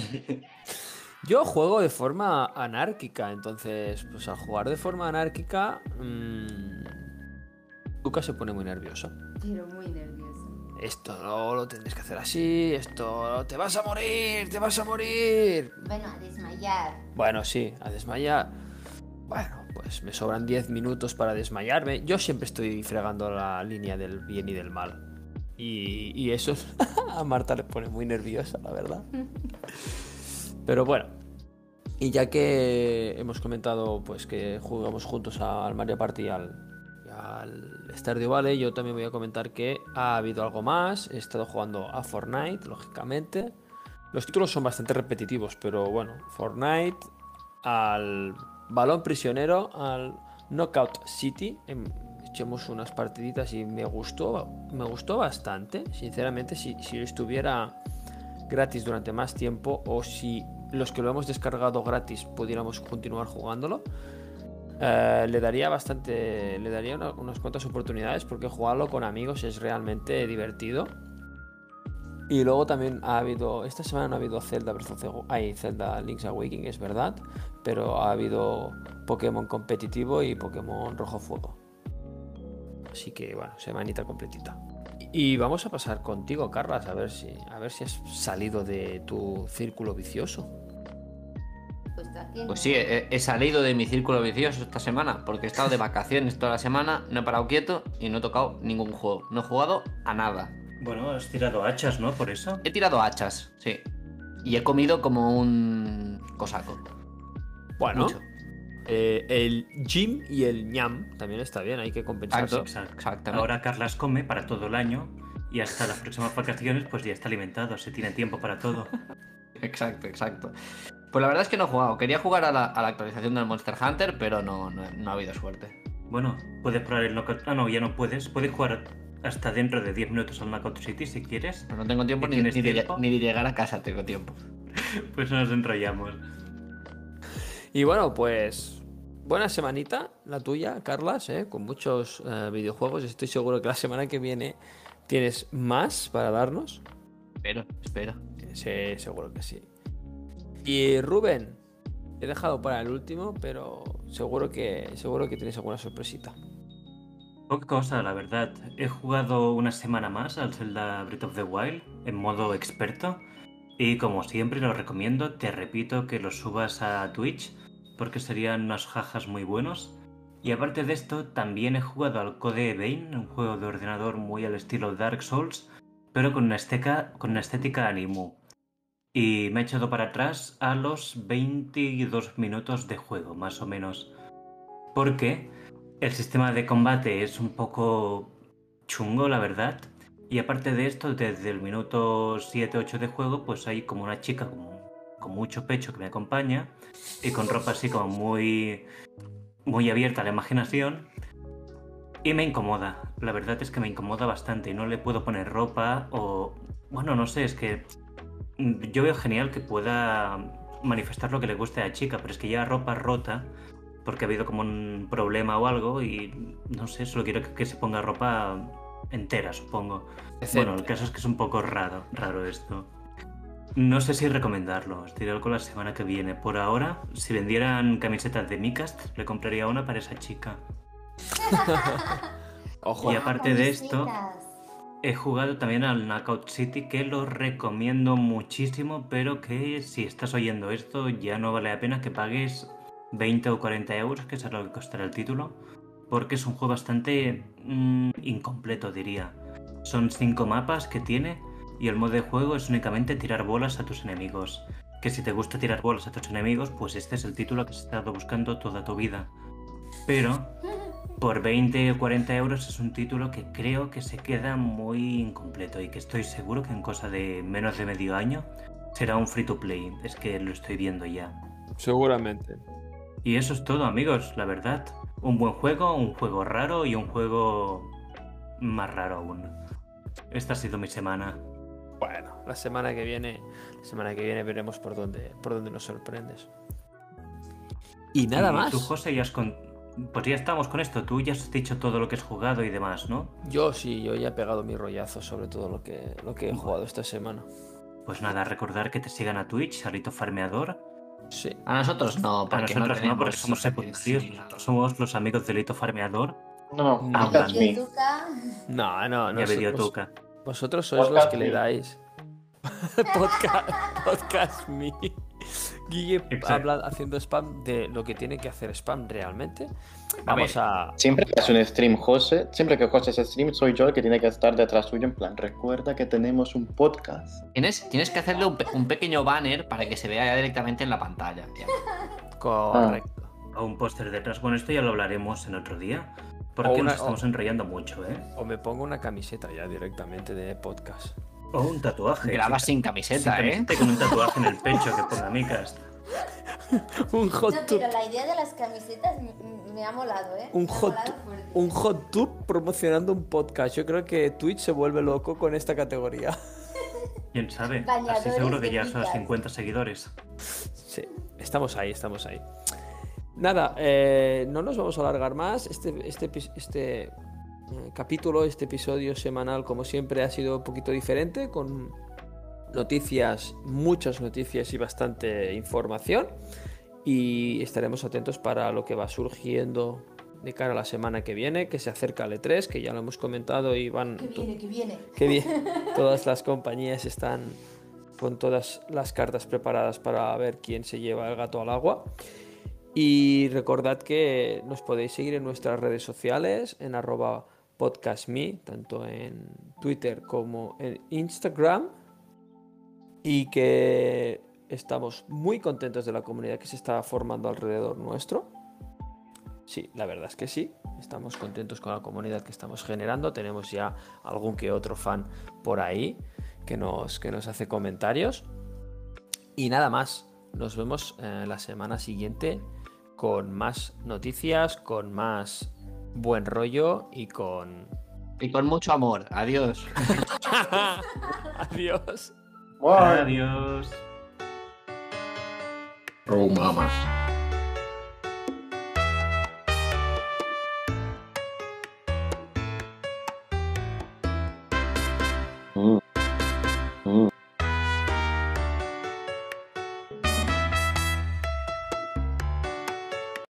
*laughs* Yo juego de forma anárquica, entonces, pues al jugar de forma anárquica, mmm, Lucas se pone muy nervioso. Pero muy nervioso. Esto no lo tendréis que hacer así, esto te vas a morir, te vas a morir. Bueno, a desmayar. Bueno, sí, a desmayar. Bueno, pues me sobran 10 minutos para desmayarme. Yo siempre estoy fregando la línea del bien y del mal. Y, y eso *laughs* a Marta le pone muy nerviosa, la verdad. *laughs* Pero bueno. Y ya que hemos comentado pues que jugamos juntos al Mario Party y al, y al Stardew Valley, yo también voy a comentar que ha habido algo más. He estado jugando a Fortnite, lógicamente. Los títulos son bastante repetitivos, pero bueno, Fortnite, al Balón Prisionero, al Knockout City. em, Echemos unas partiditas y me gustó, me gustó bastante. Sinceramente, si, si estuviera gratis durante más tiempo o si los que lo hemos descargado gratis pudiéramos continuar jugándolo, eh, le daría bastante, le daría una- unas cuantas oportunidades porque jugarlo con amigos es realmente divertido. Y luego también ha habido, esta semana no ha habido Zelda Breath of the Wi- ay, Zelda Link's Awakening, es verdad, pero ha habido Pokémon competitivo y Pokémon Rojo Fuego. Así que bueno, semanita completita. Y vamos a pasar contigo, Carlas, a ver si, a ver si has salido de tu círculo vicioso. Pues. Pues sí, he, he salido de mi círculo vicioso esta semana porque he estado de vacaciones toda la semana, no he parado quieto y no he tocado ningún juego. No he jugado a nada. Bueno, has tirado hachas, ¿no? Por eso. He tirado hachas, sí. Y he comido como un cosaco. Bueno, Mucho. eh, el Jim y el ñam también está bien, hay que compensarse. Exacto. Exacto. Exactamente. Ahora Carlas come para todo el año y hasta las próximas vacaciones pues ya está alimentado, se tiene tiempo para todo. *laughs* Exacto, exacto. Pues la verdad es que no he jugado. Quería jugar a la, a la actualización del Monster Hunter, pero no, no, no ha habido suerte. Bueno, puedes probar el Knockout... Ah, no, ya no puedes. Puedes jugar hasta dentro de 10 minutos al Knockout City si quieres. Pero no tengo tiempo ¿Y ni, ni de, tiempo? ni de llegar a casa, tengo tiempo. *laughs* Pues nos enrollamos. Y bueno, pues buena semanita la tuya, Carlas, ¿eh? con muchos eh, videojuegos. Estoy seguro que la semana que viene tienes más para darnos. Espero, espero. Sí, seguro que sí. Y Rubén, he dejado para el último, pero seguro que seguro que tienes alguna sorpresita. Poca cosa, la verdad. He jugado una semana más al Zelda Breath of the Wild en modo experto. Y como siempre lo recomiendo, te repito que lo subas a Twitch porque serían unos jajas muy buenos. Y aparte de esto, también he jugado al Code Vein, un juego de ordenador muy al estilo Dark Souls, pero con una estética, con una estética animu. Y me he echado para atrás a los 22 minutos de juego, más o menos. Porque el sistema de combate es un poco chungo, la verdad. Y aparte de esto, desde el minuto 7-8 de juego, pues hay como una chica con, con mucho pecho que me acompaña y con ropa así como muy, muy abierta a la imaginación. Y me incomoda, la verdad es que me incomoda bastante y no le puedo poner ropa o... Bueno, no sé, es que yo veo genial que pueda manifestar lo que le guste a la chica, pero es que lleva ropa rota porque ha habido como un problema o algo y no sé, solo quiero que, que se ponga ropa entera, supongo. Bueno, el caso es que es un poco raro, raro esto. No sé si recomendarlo, os diré algo la semana que viene. Por ahora, si vendieran camisetas de Micast, le compraría una para esa chica. Ojo, *laughs* Y aparte de esto, Camisetas. He jugado también al Knockout City, que lo recomiendo muchísimo, pero que si estás oyendo esto, ya no vale la pena que pagues 20 o 40 euros, que es lo que costará el título, porque es un juego bastante mm, incompleto, diría. Son 5 mapas que tiene y el modo de juego es únicamente tirar bolas a tus enemigos. Que si te gusta tirar bolas a tus enemigos, pues este es el título que has estado buscando toda tu vida. Pero por 20 o 40 euros es un título que creo que se queda muy incompleto y que estoy seguro que en cosa de menos de medio año será un free to play. Es que lo estoy viendo ya. seguramente. Y eso es todo, amigos, la verdad. Un buen juego, un juego raro y un juego más raro aún. Esta ha sido mi semana. Bueno, la semana que viene, la semana que viene veremos por dónde, por dónde nos sorprendes. Y nada Y más. Tú, José, ya has con... Pues ya estamos con esto. Tú ya has dicho todo lo que has jugado y demás, ¿no? Yo sí, yo ya he pegado mi rollazo sobre todo lo que, lo que he jugado esta semana. Pues nada, recordar que te sigan a Twitch, Alito Farmeador. Sí. A nosotros no, A porque nosotros no, tenemos- porque somos secundarios. sí, somos los amigos de Alito Farmeador No, Ah, me. Tuca, No, no, no. a vos-. Vosotros sois los que le dais. *laughs* podcast, podcast me. Guille habla haciendo spam de lo que tiene que hacer spam realmente. Vamos a. Siempre que hace un stream José, siempre que José hace stream, soy yo el que tiene que estar detrás suyo en plan, recuerda que tenemos un podcast. Tienes, tienes que hacerle un, pe- un pequeño banner para que se vea ya directamente en la pantalla. Ya. Correcto. A un póster detrás. Bueno, esto ya lo hablaremos en otro día. Porque O una- nos estamos enrollando mucho, ¿eh? O me pongo una camiseta ya directamente de podcast. O un tatuaje. Grabas sin Sin camiseta, ¿eh? camiseta y con un tatuaje en el pecho que ponga Micas. *laughs* Un hot No, tub. pero la idea de las camisetas me, ha molado, ¿eh? Un Me ha hot, molado fuerte. un hot tub promocionando un podcast. Yo creo que Twitch se vuelve loco con esta categoría. *laughs* ¿Quién sabe? Así Bañadores seguro que ya son Micas. 50 seguidores. Sí, estamos ahí, estamos ahí. Nada, eh, no nos vamos a alargar más. Este, este, este eh, capítulo, este episodio semanal, como siempre, ha sido un poquito diferente, con noticias, muchas noticias y bastante información. Y estaremos atentos para lo que va surgiendo de cara a la semana que viene, que se acerca al E3, que ya lo hemos comentado y van Que viene, que viene. Qué bien. Todas las compañías están con todas las cartas preparadas para ver quién se lleva el gato al agua. Y recordad que nos podéis seguir en nuestras redes sociales, en arroba podcastme, tanto en Twitter como en Instagram. Y que estamos muy contentos de la comunidad que se está formando alrededor nuestro. Sí, la verdad es que sí. Estamos contentos con la comunidad que estamos generando. Tenemos ya algún que otro fan por ahí que nos, que nos hace comentarios. Y nada más. Nos vemos eh, la semana siguiente con más noticias, con más buen rollo y con... Y con mucho amor. Adiós. *laughs* Adiós. Bye. Adiós. Oh, mamas.